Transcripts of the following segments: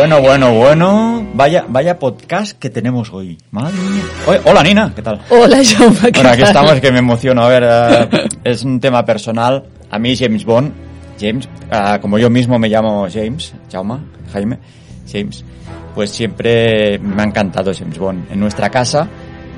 Bueno, bueno, bueno. Vaya, vaya podcast que tenemos hoy. Madre mía. Oye, hola Nina, ¿qué tal? Hola, Jaume. ¿qué Bueno, aquí tal? estamos que me emociono. A ver, eh, es un tema personal. A mí James Bond, James, ah, como yo mismo me llamo James, Jaume, Jaime, James, pues siempre me ha encantado James Bond. En nuestra casa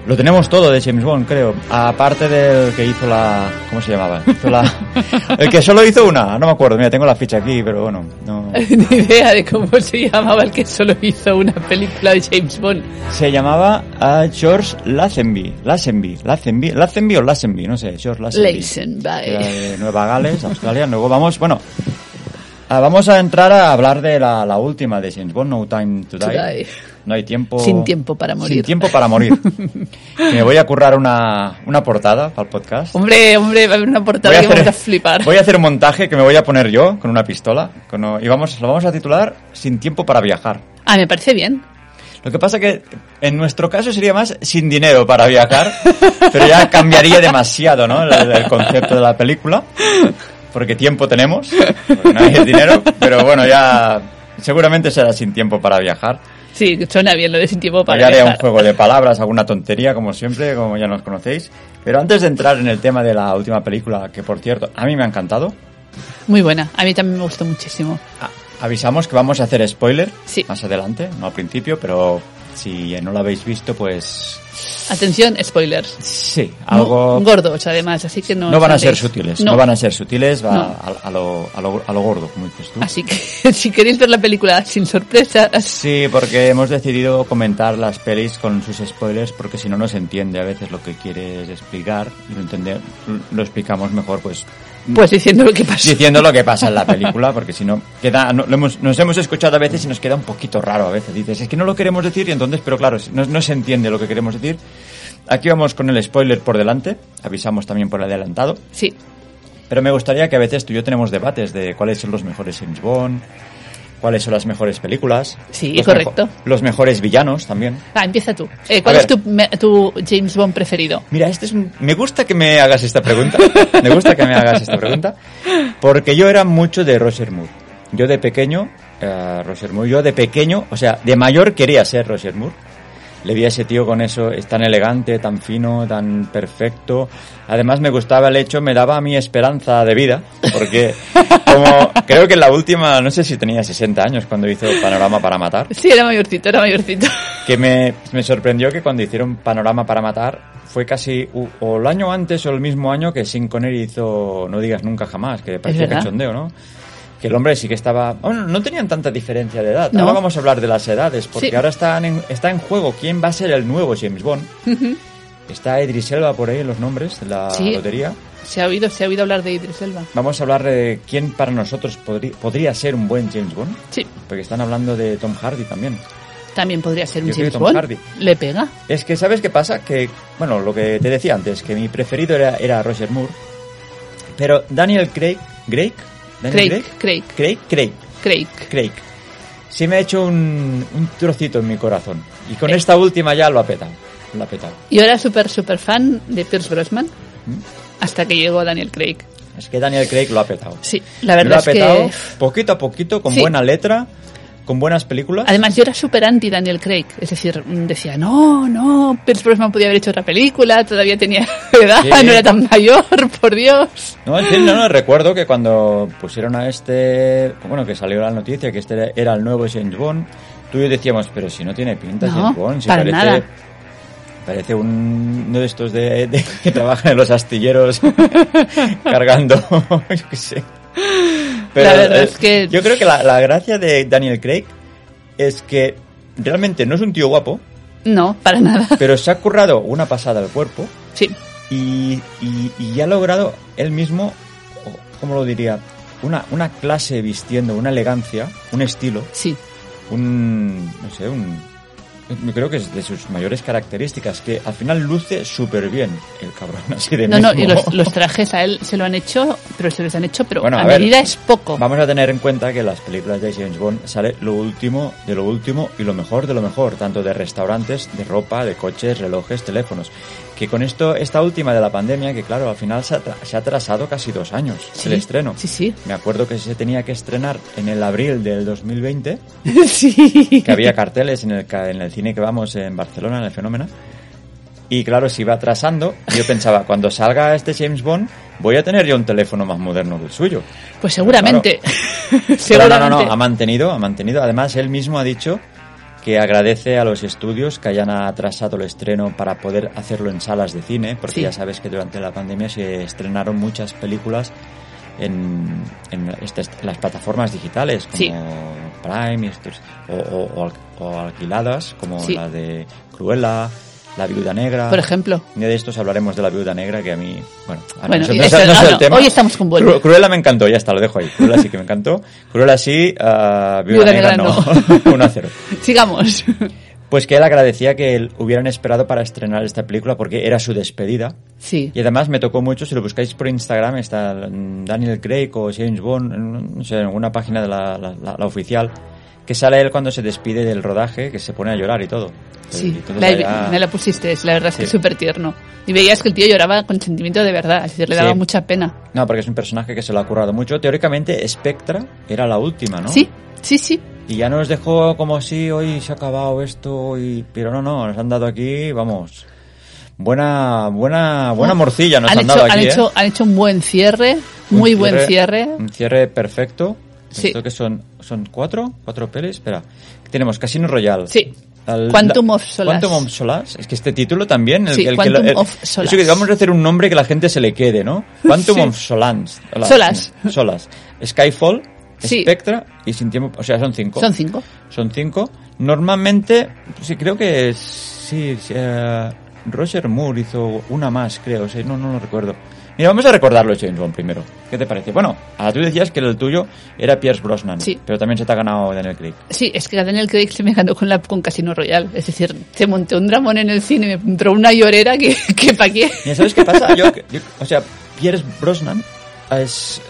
lo tenemos todo de James Bond, creo. Aparte del que hizo la... ¿Cómo se llamaba? Hizo la- el que solo hizo una, no me acuerdo. Mira, tengo la ficha aquí, pero bueno, no... Ni idea de cómo se llamaba el que solo hizo una película de James Bond. Se llamaba ah, George Lazenby. Lazenby. Lazenby. Lazenby o Lazenby, no sé. George Lazenby. Lazenby. Era de Nueva Gales, Australia. Luego vamos, bueno, ah, vamos a entrar a hablar de la, la última de James Bond, No Time to Die. To Die. No hay tiempo. Sin tiempo para morir. Sin tiempo para morir. Me voy a currar una, una portada para el podcast. Hombre, hombre, va a haber una portada que vamos a flipar. voy a hacer un montaje que me voy a poner yo con una pistola. con- y vamos, lo vamos a titular Sin tiempo para viajar. Ah, me parece bien. Lo que pasa que en nuestro caso sería más sin dinero para viajar, pero ya cambiaría demasiado, ¿no? El, el concepto de la película, porque tiempo tenemos, porque no hay dinero, pero bueno, ya seguramente será sin tiempo para viajar. Sí, suena bien lo de sin tiempo para haré un juego de palabras, alguna tontería, como siempre, como ya nos conocéis. Pero antes de entrar en el tema de la última película, que por cierto, a mí me ha encantado, Muy buena. A mí también me gustó muchísimo. a- avisamos que vamos a hacer spoiler Sí. más adelante, no al principio, pero si no lo habéis visto, pues Atención, spoilers. sí, algo... Muy Gordos, además, así que no... No van a ser sutiles, no, van a ser sutiles, va No. a, a lo, a, lo, a lo gordo, como dices tú. Así que si queréis ver la película sin sorpresas, Sí, porque hemos decidido comentar las pelis con sus spoilers porque si no no se entiende a veces lo que quieres explicar y lo, entender, lo explicamos mejor pues pues diciendo lo que pasa. diciendo lo que pasa en la película porque si no queda no- lo hemos- nos hemos escuchado a veces y nos queda un poquito raro a veces. Dices es que no lo queremos decir y entonces pero claro no, no se entiende lo que queremos decir. Aquí vamos con el spoiler por delante. Avisamos también por adelantado. Sí, Pero me gustaría que a veces tú y yo tenemos debates de cuáles son los mejores James Bond, cuáles son las mejores películas. Sí, los correcto. mejo- los mejores villanos también. Ah, empieza tú. Eh, ¿Cuál A es tu, me- tu James Bond preferido? Mira, este es un... me gusta que me hagas esta pregunta. me gusta que me hagas esta pregunta. Porque yo era mucho de Roger Moore. Yo de pequeño, eh, Roger Moore, yo de pequeño, o sea, de mayor quería ser Roger Moore. Le vi a ese tío con eso, es tan elegante, tan fino, tan perfecto. Además me gustaba el hecho, me daba a mí esperanza de vida, porque como creo que en la última, no sé si tenía 60 años cuando hizo Panorama para Matar, Sí, era mayorcito, era mayorcito. que me, me sorprendió que cuando hicieron Panorama para Matar fue casi o el año antes o el mismo año que Sin Connery hizo No digas nunca jamás, que parecía cachondeo, ¿no? Que el hombre sí que estaba... Bueno, no tenían tanta diferencia de edad. No. Ahora vamos a hablar de las edades, porque Sí. ahora están en- está en juego quién va a ser el nuevo James Bond. Está Idris Elba por ahí en los nombres de la Sí. lotería. Se ha oído, se ha oído hablar de Idris Elba. Vamos a hablar de quién para nosotros podrí- podría ser un buen James Bond. Sí, Porque están hablando de Tom Hardy también. también podría ser un Yo James Bond. Hardy. Le pega. Es que, ¿sabes qué pasa? Que, bueno, lo que te decía antes, que mi preferido era, era Roger Moore. Pero Daniel Craig, Craig, Daniel Craig, Craig, Craig, Craig, Craig. Craig. Sí me ha hecho un, un trocito en mi corazón. Y con Eh. esta última ya lo ha petado. Lo ha petado. Yo era súper, súper fan de Pierce Brosnan ¿Mm? hasta que llegó Daniel Craig. Es que Daniel Craig lo ha petado. Sí, la lo verdad ha es petado que... poquito a poquito, con Sí. buena letra, con buenas películas. Además, yo era súper anti Daniel Craig. Es decir, mm, decía, no, no, Pierce Brosnan podía haber hecho otra película, todavía tenía edad, no era tan mayor, por Dios. No, no, no, recuerdo que cuando pusieron a este, bueno, que salió la noticia que este era el nuevo James Bond, tú y yo decíamos, pero si no tiene pinta No, James Bond, si para parece, nada. parece un, uno de estos de, de- que trabajan en los astilleros cargando, yo qué sé. La verdad eh, es que- yo creo que la, la gracia de Daniel Craig es que realmente no es un tío guapo, No, para nada. pero se ha currado una pasada al cuerpo Sí, y, y, y ha logrado él mismo, ¿cómo lo diría? Una, una clase vistiendo, una elegancia, un estilo, sí. un, no sé, un... Yo creo que es de sus mayores características, que al final luce súper bien el cabrón, así de No, no, mismo. y los, los trajes a él se lo han hecho, pero se les han hecho, pero Bueno, a, a ver, medida es poco. Vamos a tener en cuenta que en las películas de James Bond sale lo último de lo último y lo mejor de lo mejor, tanto de restaurantes, de ropa, de coches, relojes, teléfonos. Que con esto, esta última de la pandemia, que claro, al final se ha, se ha atrasado casi dos años Sí, el estreno. Sí, sí. Me acuerdo que se tenía que estrenar en el abril del 2020, sí. que había carteles en el, en el cine que vamos en Barcelona, en el Fenómeno. Y claro, se iba atrasando. Yo pensaba, cuando salga este James Bond, voy a tener yo un teléfono más moderno que el suyo. Pues seguramente. Pero seguramente. no, no, no, ha mantenido, ha mantenido. Además, él mismo ha dicho que agradece a los estudios que hayan atrasado el estreno para poder hacerlo en salas de cine, porque Sí. ya sabes que durante la pandemia se estrenaron muchas películas en, en estas- las plataformas digitales, como Sí. Prime o, o- o al- o alquiladas, como Sí. la de Cruella, La Viuda Negra. Por ejemplo. Un día de estos hablaremos de la viuda negra, que a mí, bueno, ah, no, Bueno, no, y no es- eso- no es el no, tema. hoy estamos con. Cru- Cruella me encantó, ya está, lo dejo ahí. Cruella sí que me encantó. Cruella sí, ah, viuda, Viuda negra, negra no. 1 a 0. Sigamos. Pues que él agradecía que él- hubieran esperado para estrenar esta película porque era su despedida. Sí. Y además me tocó mucho, si lo buscáis por Instagram, está Daniel Craig o James Bond, no sé, en alguna página de la, la- la- la oficial, que sale él cuando se despide del rodaje, que se pone a llorar y todo. Y Sí, todo la, allá- me la pusiste, la verdad es que Sí. es súper tierno. Y veías que el tío lloraba con sentimiento de verdad, es decir, le daba Sí. mucha pena. No, porque es un personaje que se lo ha currado mucho. Teóricamente, Spectra era la última, ¿no? Sí, sí, sí. Y ya nos dejó como si hoy se ha acabado esto, y... pero no, no, nos han dado aquí, vamos, buena, buena, buena morcilla nos han, han, dado aquí, han, ¿eh? hecho, han hecho un buen cierre, Un muy buen cierre. Un cierre perfecto. Sí. ¿Esto que son? ¿Son cuatro? ¿Cuatro pelis? Espera. Tenemos Casino Royale. Sí. Al- Quantum la- of Solace. Quantum of Solace. Es que este título también. El, Sí, el que Quantum lo- el- of eso Solace. que vamos a hacer un nombre que la gente se le quede, ¿no? Quantum Sí. of Solans. Solas. Solas. Skyfall, Sí. Spectra y Sin Tiempo... O sea, son cinco. Son cinco. Son cinco. Normalmente, sí, creo que es- sí, sí, eh, Roger Moore hizo una más, creo, sí, no, no lo recuerdo. Mira, vamos a recordarlo, James Bond, primero. ¿Qué te parece? Bueno, ah, tú decías que el tuyo era Pierce Brosnan, Sí. pero también se te ha ganado Daniel Craig. Sí, es que Daniel Craig se me ganó con, la, con Casino Royale. Es decir, se monté un dramón en el cine, me entró una llorera que, que pa' qué. Mira, ¿sabes qué pasa? Yo, yo- o sea, Pierce Brosnan es,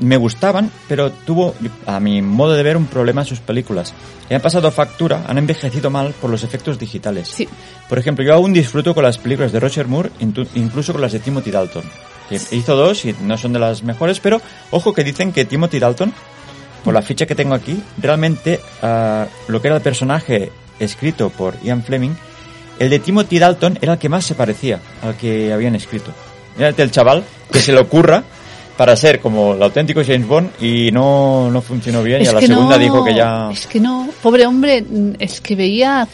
me gustaban, pero tuvo, a mi modo de ver, un problema en sus películas. Le han pasado factura, han envejecido mal por los efectos digitales. Sí. Por ejemplo, yo aún disfruto con las películas de Roger Moore, incluso con las de Timothy Dalton. Que hizo dos y no son de las mejores, pero ojo que dicen que Timothy Dalton, por la ficha que tengo aquí, realmente ah, lo que era el personaje escrito por Ian Fleming, el de Timothy Dalton era el que más se parecía al que habían escrito. Mírate el chaval que se le ocurra para ser como el auténtico James Bond y no, no funcionó bien y a la segunda no, dijo que ya... Es que no, pobre hombre, es que veía,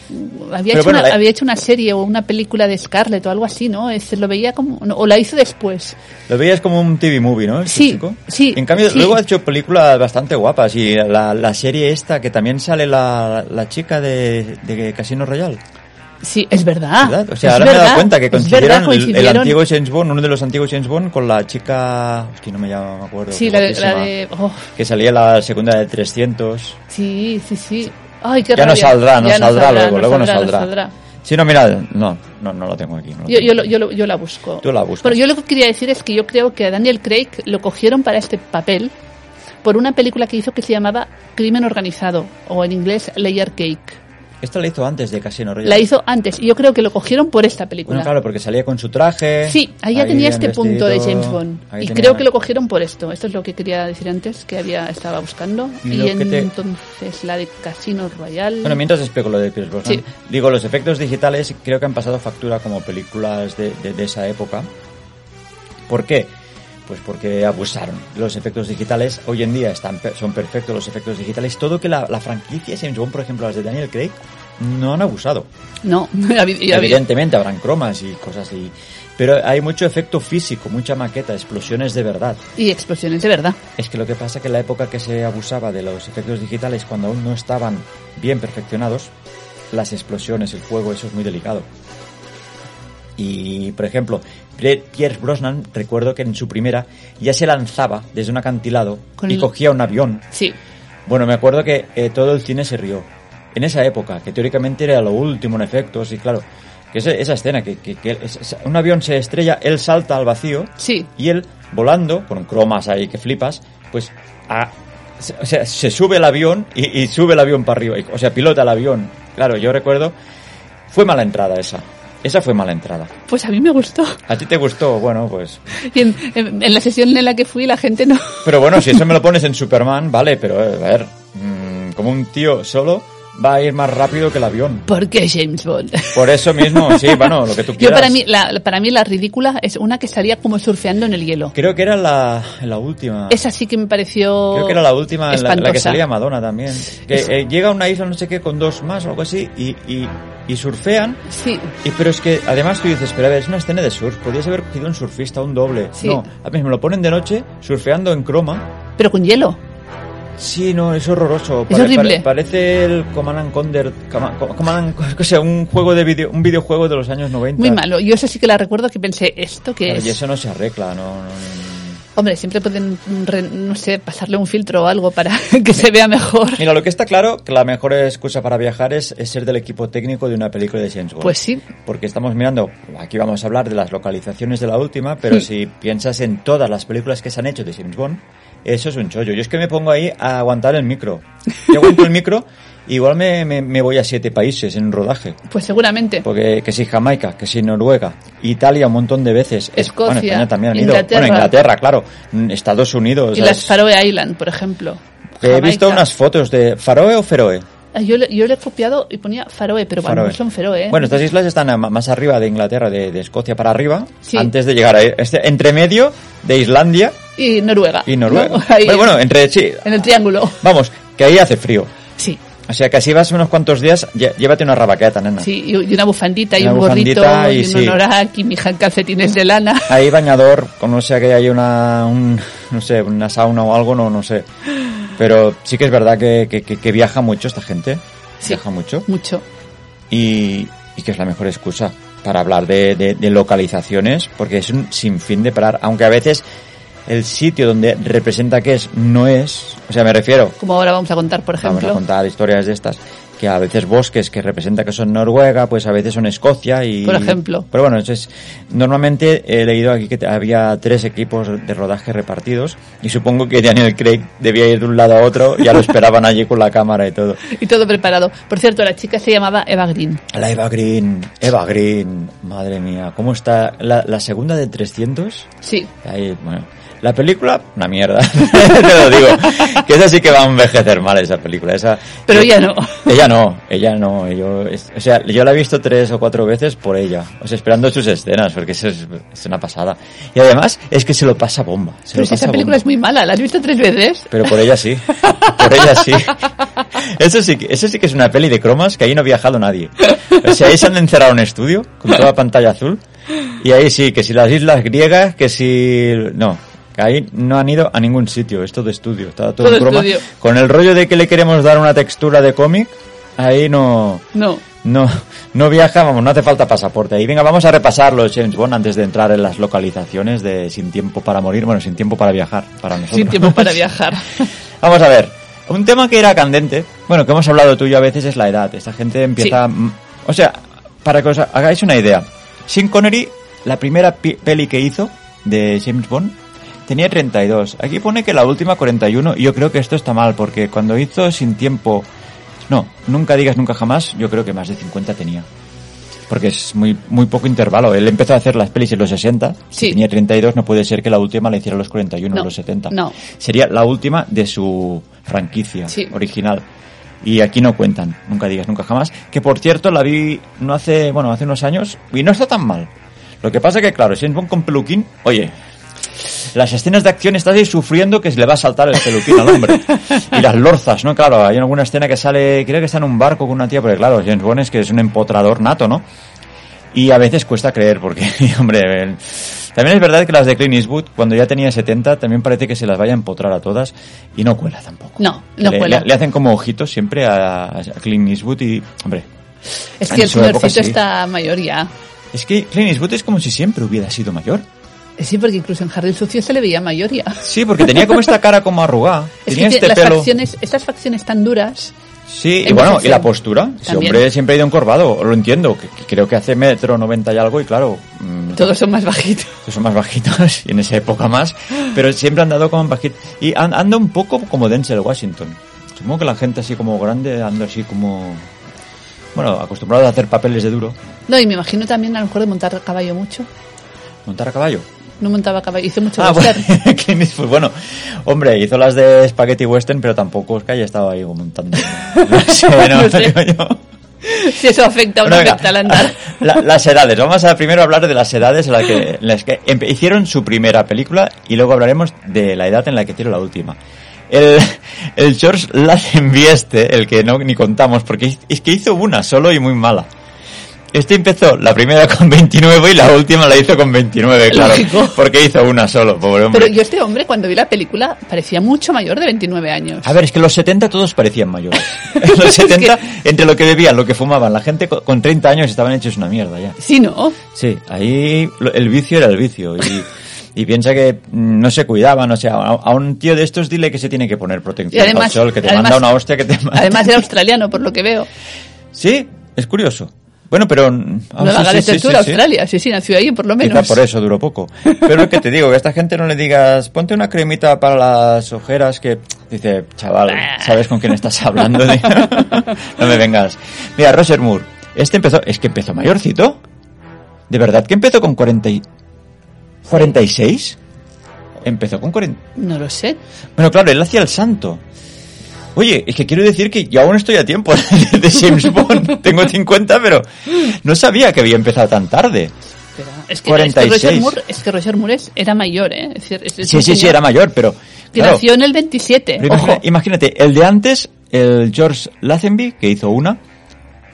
había, Pero hecho, bueno, una, la- había hecho una serie o una película de Scarlett o algo así, ¿no? Es, lo veía como, no, o la hizo después. Lo veías como un TV movie, ¿no? Este Sí, chico. sí, En cambio, sí. luego ha hecho películas bastante guapas y la, la serie esta que también sale la, la chica de, de Casino Royale. Sí, es verdad. ¿verdad? O sea, es ahora me he verdad, dado cuenta que es coincidieron, verdad, el- el, antiguo James Bond, uno de los antiguos James Bond, con la chica. Es que no me llamo, me acuerdo. Sí, la de, la de oh, Que salía la segunda de 300. sí, sí, sí. Ay, qué Ya no rabia. saldrá, no Ya saldrá luego, no luego no saldrá, saldrá. Sí, no, mira, no, no, no lo tengo aquí. no lo Yo, tengo. yo, lo- yo, lo- yo la busco. Tú la buscas. Pero yo lo que quería decir es que yo creo que a Daniel Craig lo cogieron para este papel por una película que hizo que se llamaba Crimen Organizado, o en inglés Layer Cake. Esta la hizo antes de Casino Royale. La hizo antes, y yo creo que lo cogieron por esta película. Bueno, claro, porque salía con su traje. Sí, ahí ya ahí tenía este punto de James Bond. Y tenía- creo que lo cogieron por esto. Esto es lo que quería decir antes, que había estaba buscando. Y te- entonces la de Casino Royale. Bueno, mientras explico lo de Pierce Brosnan, Sí. digo, los efectos digitales creo que han pasado factura como películas de, de- de esa época. ¿Por qué? Pues porque abusaron de los efectos digitales. Hoy en día están, son perfectos los efectos digitales. Todo que la, la franquicia James Bond, por ejemplo, las de Daniel Craig, no han abusado. No, Evidentemente habrán cromas y cosas así. Pero hay mucho efecto físico, mucha maqueta, explosiones de verdad. y explosiones de verdad. Es que lo que pasa que en la época que se abusaba de los efectos digitales, cuando aún no estaban bien perfeccionados, las explosiones, el fuego, eso es muy delicado. Y, por ejemplo, Pierre Pierce Brosnan, recuerdo que en su primera ya se lanzaba desde un acantilado Con y el- cogía un avión. Sí, Bueno, me acuerdo que eh, todo el cine se rió. En esa época, que teóricamente era lo último en efectos, y claro, que esa, esa escena, que, que- que es- un avión se estrella, él salta al vacío, sí. y él, volando, con cromas ahí que flipas, pues a- se- o sea, se sube el avión y, y sube el avión para arriba. O sea, pilota el avión. Claro, yo recuerdo, fue mala entrada esa. Esa fue mala entrada. Pues a mí me gustó. ¿A ti te gustó? Bueno, pues... Y en, en- en la sesión en la que fui la gente no... Pero bueno, si eso me lo pones en Superman, vale, pero eh, a ver, mm, como un tío solo va a ir más rápido que el avión. ¿Por qué James Bond? Por eso mismo, sí, bueno, lo que tú Yo quieras. para mí, la, para mí la ridícula es una que salía como surfeando en el hielo. Creo que era la, la última. Esa sí que me pareció Creo que era la última, la, la que salía Madonna también. Que eh, llega a una isla, no sé qué, con dos más o algo así, y, y, y surfean. Sí, Y, pero es que además tú dices, pero a ver, es una escena de surf, podrías haber cogido un surfista, un doble. Sí. No, a mí me lo ponen de noche, surfeando en croma. pero con hielo. Sí, no, es horroroso. Es horrible. parece el Command and Conquer, o sea, un juego de video, un videojuego de los años 90. Muy malo. Yo eso sí que la recuerdo que pensé, ¿esto qué Claro, es? y eso no se arregla, no, no, no. Hombre, siempre pueden, no sé, pasarle un filtro o algo para que se vea mejor. Mira, lo que está claro, que la mejor excusa para viajar es, es ser del equipo técnico de una película de James Bond. Pues sí. Porque estamos mirando, aquí vamos a hablar de las localizaciones de la última, pero Hmm. si piensas en todas las películas que se han hecho de James Bond, eso es un chollo. Yo es que me pongo ahí a aguantar el micro. Yo aguanto el micro, igual me, me, me voy a siete países en un rodaje. Pues seguramente. Porque que si Jamaica, que si Noruega, Italia un montón de veces. Es- Escocia, bueno, España también han ido. Inglaterra. Bueno, Inglaterra, claro. Mm, Estados Unidos. Y las Faroe Island, por ejemplo. he visto unas fotos de Faroe o Feroe. Ah, Yo le, yo le he copiado y ponía Faroe, pero bueno, Faroe. no son Feroe. ¿eh? Bueno, estas islas están más arriba de Inglaterra, de, de Escocia para arriba, Sí. antes de llegar a este entre medio de Islandia Y Noruega. y Noruega. ¿no? Ahí, bueno, bueno, entre sí, En el triángulo. vamos, que ahí hace frío. Sí, O sea, que así vas unos cuantos días, llévate una rabaqueta, nena. sí. Y una bufandita y Una un gorrito y y, un sí. honorac y mis calcetines de lana. Ahí bañador, con no sé que hay una, un, no sé, una sauna o algo, no, no sé. Pero sí que es verdad que, que, que- que viaja mucho esta gente. Sí. Viaja mucho. Mucho. y, y que es la mejor excusa para hablar de, de- de localizaciones, porque es un sinfín de parar, aunque a veces el sitio donde representa que es no es, o sea, me refiero, Como ahora vamos a contar, por vamos a ejemplo. contar historias de estas, que a veces bosques que representa que son Noruega, pues a veces son Escocia y... Por ejemplo. Pero bueno, eso es, normalmente he leído aquí que había tres equipos de rodaje repartidos y supongo que Daniel Craig debía ir de un lado a otro, ya lo esperaban allí con la cámara y todo. Y todo preparado. Por cierto, la chica se llamaba Eva Green. La Eva Green, Eva Green, madre mía, ¿cómo está? La, la segunda de 300, Sí. ahí, bueno, la película, una mierda, te lo digo, que esa sí que va a envejecer mal esa película, esa... Pero ella no. Ella no, ella no, yo, es- o sea, yo la he visto tres o cuatro veces por ella, o sea, esperando sus escenas, porque eso es, es una pasada. Y además, es que se lo pasa bomba, se Pero si esa película bomba. es muy mala. ¿La has visto tres veces? Pero por ella sí. Por ella sí. Eso sí, que- eso sí que es una peli de cromas que ahí no ha viajado nadie. O sea, ahí se han encerrado en un estudio con toda pantalla azul. Y ahí sí, que si las islas griegas, que si... No, ahí no han ido a ningún sitio. Es todo estudio, está todo, Todo en estudio. Con el rollo de que le queremos dar una textura de cómic, ahí no... No. No, no viaja, vamos, no hace falta pasaporte. Ahí venga, vamos a repasar los James Bond antes de entrar en las localizaciones de Sin Tiempo para Morir. Bueno, Sin Tiempo para Viajar, para nosotros. Sin tiempo para viajar. Vamos a ver, un tema que era candente, bueno, que hemos hablado tú y yo a veces es la edad. Esta gente empieza... O sea, para que os hagáis una idea, Sean Connery, la primera peli que hizo de James Bond, tenía 32. Aquí pone que la última 41 y yo creo que esto está mal porque cuando hizo Sin Tiempo... No, nunca digas nunca jamás, yo creo que más de 50 tenía. Porque es muy, muy poco intervalo. Él empezó a hacer las pelis en los 60. Si Sí. tenía 32, no puede ser que la última la hiciera a los 41 No, o los 70. no. Sería la última de su franquicia Sí. original. Y aquí no cuentan, nunca digas nunca jamás. Que por cierto la vi no hace, bueno, hace unos años y no está tan mal. Lo que pasa que, claro, si es con peluquín, oye, las escenas de acción estás ahí sufriendo que se le va a saltar el peluquín al hombre. Y las lorzas, ¿no? Claro, hay alguna escena que sale, creo que está en un barco con una tía, porque claro, James Bond es que es un empotrador nato, ¿no? Y a veces cuesta creer, porque, hombre, el- también es verdad que las de Clint Eastwood, cuando ya tenía 70, también parece que se las vaya a empotrar a todas y no cuela tampoco. No, no le, cuela. le- le hacen como ojitos siempre a, a Clint Eastwood y, hombre, Es que el señorcito sí. está mayor ya. es que Clint Eastwood es como si siempre hubiera sido mayor. Sí, porque incluso en el Sucio se le veía mayor ya. Sí, porque tenía como esta cara como arrugada, Es tenía que este las pelo. facciones, estas facciones tan duras, Sí, y en bueno, y la postura. Ese hombre siempre ha ido encorvado, lo entiendo, que, que creo que hace metro noventa y algo y claro, mm, todos son más bajitos. que son más bajitos y en esa época más, pero siempre han dado como bajitos. Y an- anda un poco como Denzel Washington. Supongo que la gente así como grande anda así como... bueno, acostumbrado a hacer papeles de duro. No, y me imagino también a lo mejor de montar a caballo mucho. ¿Montar a caballo? No montaba caballo, hizo mucho Ah, bueno, western. Clint Eastwood, bueno, hombre, hizo las de Spaghetti Western, pero tampoco es que haya estado ahí montando. No sé, no, No sé. digo yo. si eso afecta o no Bueno, afecta al andar. la- las edades. Vamos a primero hablar de las edades en las que, en las que hicieron su primera película y luego hablaremos de la edad en la que hicieron la última. El, el George Lazenby este, el que no ni contamos, porque es que hizo una solo y muy mala. Este empezó la primera con 29 y la última la hizo con 29, claro. Lógico. Porque hizo una solo, pobre hombre. Pero yo este hombre, cuando vi la película, parecía mucho mayor de 29 años. A ver, es que en los 70 todos parecían mayores. En los 70, entre lo que bebían, lo que fumaban, la gente co- con 30 años estaban hechos una mierda ya. Sí, ¿no? Sí, ahí el vicio era el vicio. Y, y piensa que mm, no se cuidaban. O sea, a, un tío de estos dile que se tiene que poner protección además- al sol, que te además- manda una hostia que te mata. Además era australiano, por lo que veo. Sí, es curioso. Bueno, pero... mm, ah, No sí, la Gales sí. Australia. Sí, sí, nació ahí, por lo Quizá menos. por eso duró poco. Pero lo que te digo, que a esta gente no le digas, ponte una cremita para las ojeras que... Dice, chaval, ¿sabes con quién estás hablando? no me vengas. Mira, Roger Moore, este empezó... Es que empezó mayorcito. ¿De verdad que empezó con 40 y... 46? Empezó con 40... No lo sé. Bueno, claro, él hacía el santo. Oye, es que quiero decir que yo aún estoy a tiempo de James Bond. Tengo 50, pero no sabía que había empezado tan tarde. Pero es, que, 46. es que Roger Moore, es que Roger Moore es- era mayor, ¿eh? Es decir, es- es Sí, sí, sí, era mayor, pero... Que claro, nació en el 27. pero Ojo. imagínate, el de antes, el George Lazenby, que hizo una,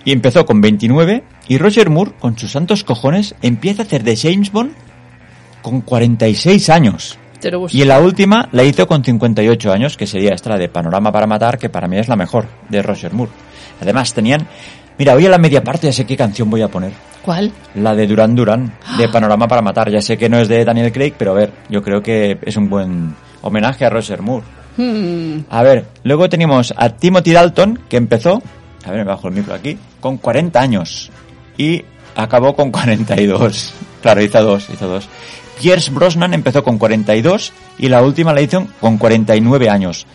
y empezó con 29, y Roger Moore, con sus santos cojones, empieza a hacer de James Bond con 46 años. Te lo. Y en la última la hizo con 58 años, que sería esta la de Panorama para Matar, que para mí es la mejor, de Roger Moore. Además tenían... Mira, hoy a la media parte ya sé qué canción voy a poner. ¿Cuál? La de Duran Duran, de Panorama para Matar. Ya sé que no es de Daniel Craig, pero a ver, yo creo que es un buen homenaje a Roger Moore. Hmm, A ver, luego tenemos a Timothy Dalton, que empezó, a ver, me bajo el micro aquí, con 40 años. Y acabó con 42. Claro, hizo dos, hizo dos. Pierce Brosnan empezó con 42 y la última la hizo con 49 años.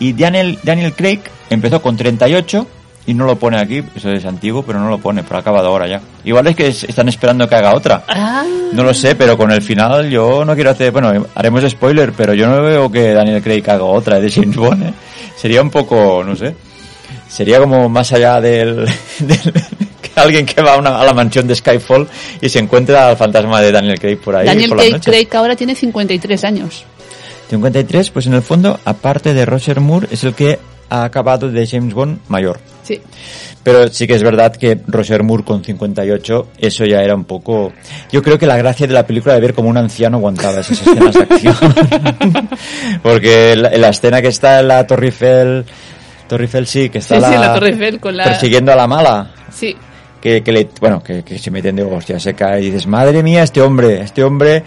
Y Daniel, Daniel Craig empezó con 38 y no lo pone aquí, eso es antiguo, pero no lo pone, pero ha acabado ahora ya. Igual es que es- están esperando que haga otra. Ah, No lo sé, pero con el final yo no quiero hacer... Bueno, haremos spoiler, pero yo no veo que Daniel Craig haga otra de James Bond. ¿eh? Sería un poco, no sé... Sería como más allá del... del- alguien que va a, una- a la mansión de Skyfall y se encuentra al fantasma de Daniel Craig por ahí Daniel por Craig. Craig ahora tiene 53 años. 53, pues en el fondo, aparte de Roger Moore, es el que ha acabado de James Bond mayor. Sí. Pero sí que es verdad que Roger Moore con 58, eso ya era un poco... Yo creo que la gracia de la película de ver como un anciano aguantaba esas escenas de acción. Porque la, la escena que está en la Torre Eiffel, Torre Eiffel sí, que está Sí, la, sí, la Torre Eiffel con la... persiguiendo a la mala. Sí. Que, que le, bueno, que, que se meten de hostia, se cae y dices, madre mía, este hombre, este hombre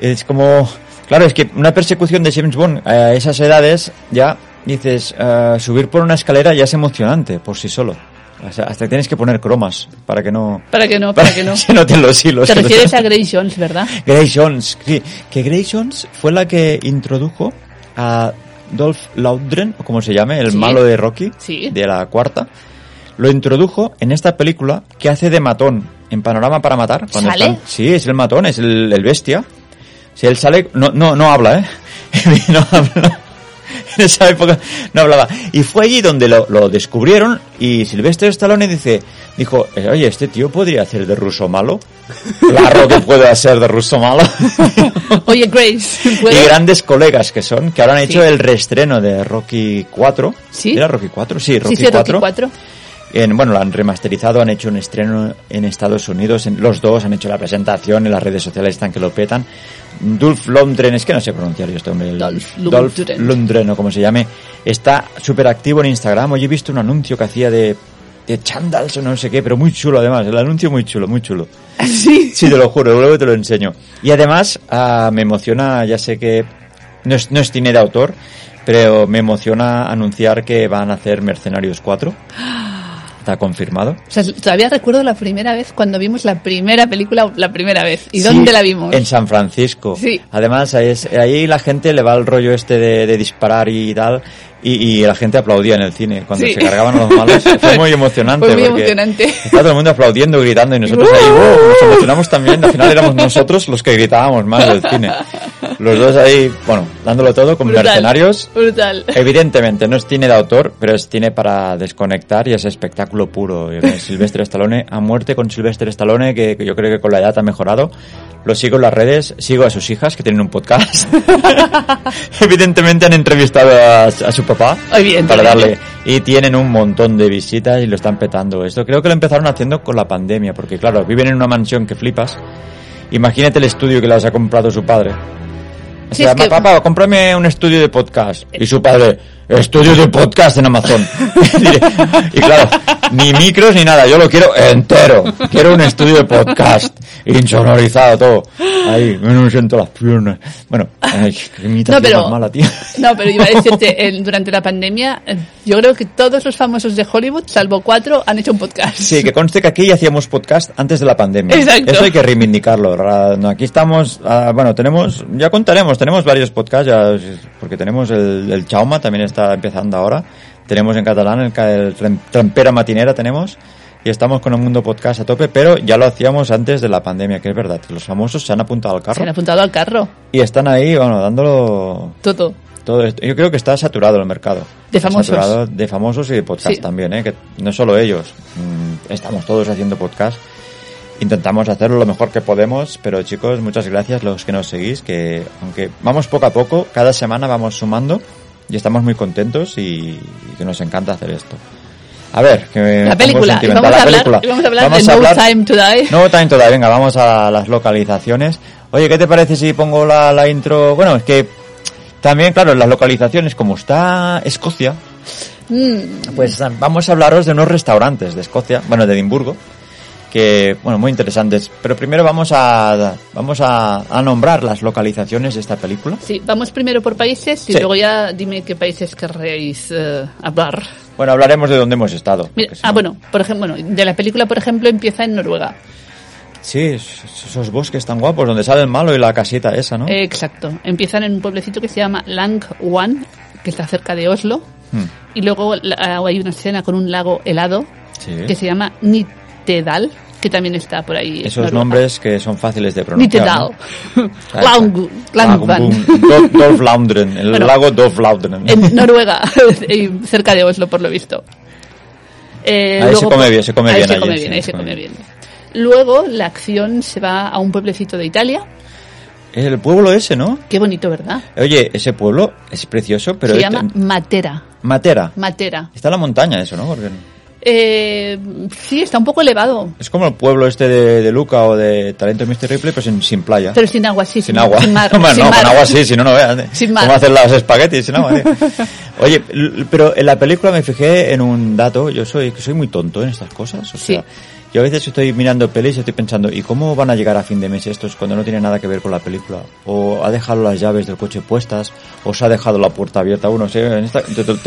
es como... Claro, es que una persecución de James Bond a esas edades ya dices, eh, subir por una escalera ya es emocionante por sí solo. O sea, hasta tienes que poner cromas para que no... Para que no, para que no. se noten los hilos. Te refieres a Grace Jones, ¿verdad? Grace Jones, sí, que Grace Jones fue la que introdujo a Dolph Lundgren, o como se llame, el Sí. malo de Rocky, Sí. de la cuarta, lo introdujo en esta película que hace de matón en Panorama para Matar. cuando ¿Sale? están- sí, es el matón, es el, el bestia. Si él sale, no, no, no habla, ¿eh? no habla. En esa época no hablaba. Y fue allí donde lo, lo descubrieron y Silvestre Stallone dice, dijo, eh, oye, este tío podría hacer de ruso malo. Claro que puede hacer de ruso malo. Oye, Grace, ¿puedo? y grandes colegas que son, que ahora han hecho Sí. el reestreno de Rocky 4. ¿Sí? ¿Era Rocky 4? Sí, Rocky Sí, sí, Rocky 4. 4. En, bueno, lo han remasterizado, han hecho un estreno en Estados Unidos, en, los dos han hecho la presentación, en las redes sociales están que lo petan. Dolph Lundgren, es que no sé pronunciar yo este hombre, el- Dolph Dolph Lundgren. Lundgren o como se llame, está súper activo en Instagram. Hoy he visto un anuncio que hacía de, de chandals o no sé qué, pero muy chulo además, el anuncio muy chulo, muy chulo. Sí. Sí, te lo juro, luego te lo enseño. Y además ah, me emociona, ya sé que no es, no es cine de autor, pero me emociona anunciar que van a hacer Mercenarios 4. Está confirmado. O sea, todavía recuerdo la primera vez cuando vimos la primera película, la primera vez. ¿Y dónde Sí, la vimos? En San Francisco. Sí. Además, ahí, es- ahí la gente le va el rollo este de, de disparar y tal. Y, y la gente aplaudía en el cine cuando Sí. se cargaban los malos. Fue muy emocionante. Fue muy emocionante. Estaba todo el mundo aplaudiendo, gritando y nosotros ahí ¡wow! nos emocionamos también. Al final éramos nosotros los que gritábamos más del cine. Los dos ahí, bueno, dándolo todo con Brutal. mercenarios. Brutal. Evidentemente, no es cine de autor, pero es cine para desconectar y es espectáculo puro. Silvestre Stallone, a muerte con Silvestre Stallone, que, que yo creo que con la edad ha mejorado. Lo sigo en las redes, sigo a sus hijas, que tienen un podcast. Evidentemente han entrevistado a, a su papá para darle... Y tienen un montón de visitas y lo están petando. Esto creo que lo empezaron haciendo con la pandemia, porque claro, viven en una mansión que flipas. Imagínate el estudio que les ha comprado su padre. O Sí, sea, es que- papá, cómprame un estudio de podcast. Y su padre, estudio de podcast en Amazon. y claro, ni micros ni nada, yo lo quiero entero. Quiero un estudio de podcast. Insonorizado todo. Ahí, me siento las piernas. Bueno, ay, qué No, pero- mala, tío. No, pero iba a decirte, el- durante la pandemia, eh, yo creo que todos los famosos de Hollywood, salvo cuatro, han hecho un podcast. Sí, que conste que aquí hacíamos podcast antes de la pandemia. Exacto. Eso hay que reivindicarlo. Aquí estamos, ah, bueno, tenemos, ya contaremos, tenemos varios podcasts, ya, porque tenemos el, el Chauma, también está empezando ahora. Tenemos en catalán el, el Tram- Trampera Matinera, tenemos. Y estamos con el mundo podcast a tope, pero ya lo hacíamos antes de la pandemia, que es verdad, que los famosos se han apuntado al Se carro han apuntado al carro. y están ahí, bueno, dándolo Todo. todo esto. Yo creo que está saturado el mercado. De Está famosos. saturado de famosos y de podcast Sí. también, ¿eh? Que no solo ellos. Mm, Estamos todos haciendo podcast. Intentamos hacerlo lo mejor que podemos, pero chicos, muchas gracias los que nos seguís, que aunque vamos poco a poco, cada semana vamos sumando y estamos muy contentos y, y que nos encanta hacer esto. A ver, que me La película. Vamos, La a hablar, película. vamos a hablar Vamos de a No hablar- Time to Die. no time to die. Venga, vamos a las localizaciones. Oye, ¿qué te parece si pongo la, la intro? Bueno, es que también, claro, las localizaciones, como está Escocia, Mm, pues vamos a hablaros de unos restaurantes de Escocia, bueno, de Edimburgo, que, bueno, muy interesantes. Pero primero vamos a, vamos a, a nombrar las localizaciones de esta película. sí, vamos primero por países y Sí. luego ya dime qué países querréis eh, hablar. Bueno, hablaremos de dónde hemos estado. Mira, si ah, no- bueno, por ejemplo, bueno, de la película, por ejemplo, empieza en Noruega. Sí, es- esos bosques tan guapos, donde sale el malo y la casita esa, ¿no? Exacto. Empiezan en un pueblecito que se llama Langwan, que está cerca de Oslo. Hmm, Y luego hay una escena con un lago helado sí. que se llama Nittedal, que también está por ahí. Esos Noruega. nombres que son fáciles de pronunciar. ¿no? Lang- Langvan. Do- Dolflaundren, el Bueno, lago Dolflaundren. En Noruega, cerca de Oslo, por lo visto. Eh, Ahí se come bien, se come ahí bien se allí, come sí, bien, ahí se come bien. bien. Luego la acción se va a un pueblecito de Italia. El pueblo ese, ¿no? Qué bonito, ¿verdad? Oye, ese pueblo es precioso, pero se este- llama Matera. Matera. Matera. Está en la montaña eso, ¿no? Porque Eh, sí, está un poco elevado, es como el pueblo este de, de Luca o de Talento Mr. Ripley, pues sin, sin playa. pero sin agua, sí. sin agua. Sin mar. Bueno, sin no, mar. con agua sí, si no, no veas. ¿eh? Sin mar. ¿Cómo hacen las espaguetis sin agua? tío? Oye, pero en la película me fijé en un dato. Yo soy, que soy muy tonto en estas cosas. O sea, Sí. Yo a veces estoy mirando pelis y estoy pensando, ¿y cómo van a llegar a fin de mes estos cuando no tiene nada que ver con la película? O ha dejado las llaves del coche puestas, o se ha dejado la puerta abierta uno. sé, en esta-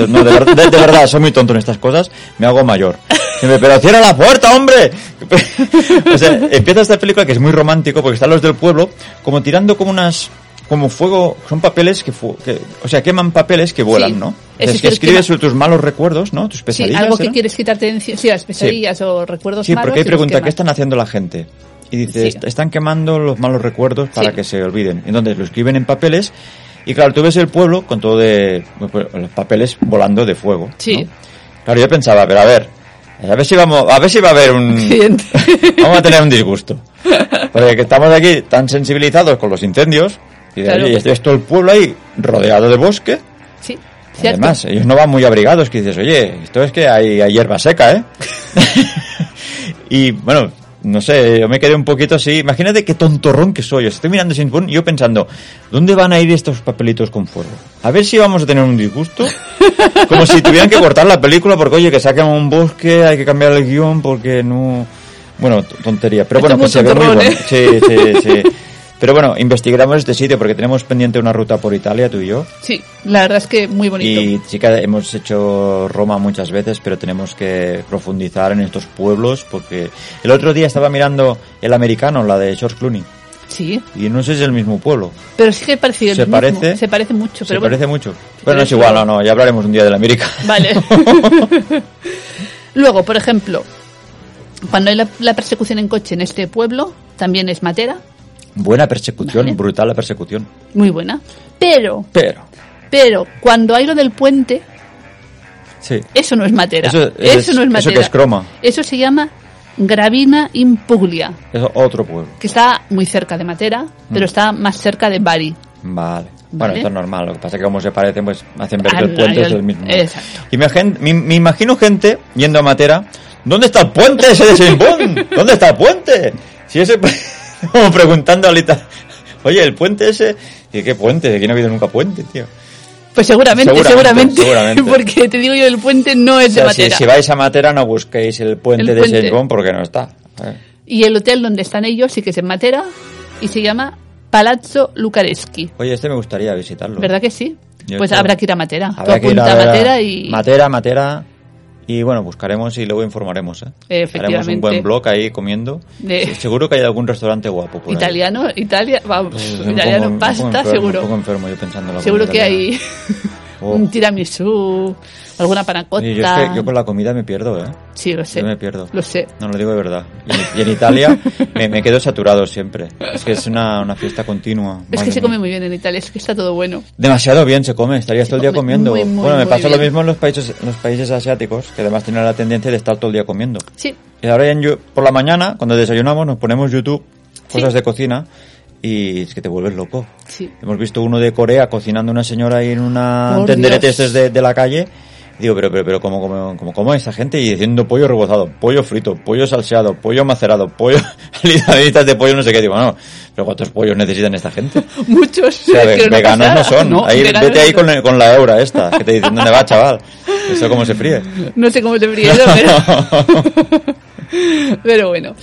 no, de ver- de- verdad, soy muy tonto en estas cosas. Me hago mayor. Dice, Pero cierra la puerta, hombre. o empieza esta película que es muy romántico porque están los del pueblo como tirando como unas como fuego, son papeles que, fu- que o sea, queman papeles que vuelan, Sí. ¿no? Eso Es que escribes quema- tus malos recuerdos, ¿no? Tus Sí, pesadillas. algo que quieres quitarte de. Sí, las pesadillas o recuerdos Sí, malos. porque hay pregunta, ¿qué están haciendo la gente? Y dice, Sí. "Est- están quemando los malos recuerdos para Sí. que se olviden. Entonces lo escriben en papeles y claro, tú ves el pueblo con todo de pues, los papeles volando de fuego. Sí. ¿no? Claro, yo pensaba, pero a ver, a ver si vamos, a ver si va a haber un, Siguiente. vamos a tener un disgusto. Porque que estamos aquí tan sensibilizados con los incendios y de Claro. ahí es todo el pueblo ahí rodeado de bosque. Sí, cierto. Además, ellos no van muy abrigados, que dices, oye, esto es que hay, hay hierba seca, ¿eh? y bueno, no sé, yo me quedé un poquito así. Imagínate qué tontorrón que soy. Estoy mirando sin y yo pensando, ¿dónde van a ir estos papelitos con fuego? A ver si vamos a tener un disgusto. Como si tuvieran que cortar la película porque, oye, que saquen un bosque, hay que cambiar el guion porque no... Bueno, tontería. Pero bueno, es que muy se ve muy bueno. Sí, sí, sí. Pero bueno, investigaremos este sitio porque tenemos pendiente una ruta por Italia, tú y yo. Sí, la verdad es que muy bonito. Y que hemos hecho Roma muchas veces, pero tenemos que profundizar en estos pueblos porque el otro día estaba mirando El Americano, la de George Clooney. Sí, Y no sé si es el mismo pueblo. pero sí que parece el ¿Se mismo. parece? Se parece mucho, Se pero bueno. parece mucho. pero no es igual, no, no, ya hablaremos un día del América. Vale. Luego, por ejemplo, cuando hay la, la persecución en coche en este pueblo, también es matera, Buena persecución, Vale. brutal la persecución. muy buena. Pero, Pero, pero, cuando hay lo del puente, sí. eso no es matera. Eso- Eso, es- no es eso matera. que es croma. Eso se llama Gravina Impuglia, Es otro pueblo. que está muy cerca de Matera, pero Mm. está más cerca de Bari. Vale. Bueno, Vale. esto es normal. Lo que pasa es que como se parecen, pues hacen ver que el puente es el mismo. exacto. Y me, me- me imagino gente yendo a Matera. ¿Dónde está el puente ese de Bond? ¿Dónde está el puente? Si ese... Como preguntando a Lita. Oye, el puente ese... ¿Y qué puente? Aquí no ha habido nunca puente, tío. Pues seguramente, Seguramente, seguramente, seguramente. porque te digo yo, el puente no O es de sea, si, Matera. si vais a Matera no busquéis el puente, El de puente. James Bond porque no está. Y el hotel donde están ellos sí que es en Matera y se llama Palazzo Lucareschi. Oye, este me gustaría visitarlo. ¿Verdad que sí? Yo pues creo. habrá que ir a Matera. Tú Habrá que ir a a- Matera y... Matera, Matera. Y bueno, buscaremos y luego informaremos. ¿eh? Efectivamente. Haremos un buen blog ahí comiendo. De- Seguro que hay algún restaurante guapo por ahí. Italiano, Italia, vamos, Pues, italiano, pongo pasta, enfermo, Me seguro. pongo enfermo yo pensando en la Seguro que italiana. hay Oh. un tiramisú, alguna panacota. Oye, yo, es que yo con la comida me pierdo, ¿eh? Sí, lo sé. Yo me pierdo. Lo sé. No, lo digo de verdad. Y en, y en Italia me, me quedo saturado siempre. Es que es una, una fiesta continua. Es que se come muy bien en Italia, es que está todo bueno. Demasiado bien se come, estarías Se todo el día comiendo. muy, muy, bueno, me pasa lo mismo en los países, en los países asiáticos, que además tienen la tendencia de estar todo el día comiendo. Sí, Y ahora en por la mañana, cuando desayunamos, nos ponemos YouTube, cosas Sí. de cocina, y es que te vuelves loco. sí. Hemos visto uno de Corea cocinando una señora ahí en una tenderete de, de la calle. Digo, pero, pero, pero, ¿cómo, cómo, cómo, cómo esta gente? Y diciendo pollo rebozado, pollo frito, pollo salseado, pollo macerado, pollo, alitas de pollo, no sé qué. Digo, no, pero ¿cuántos pollos necesitan esta gente? Muchos. O sea, ve- veganos no pasa. son. ahí, veganos vete ahí no con, con la eura esta, que te dicen, ¿dónde va, chaval? Eso cómo se fríe. No sé cómo se fríe eso, pero... pero bueno.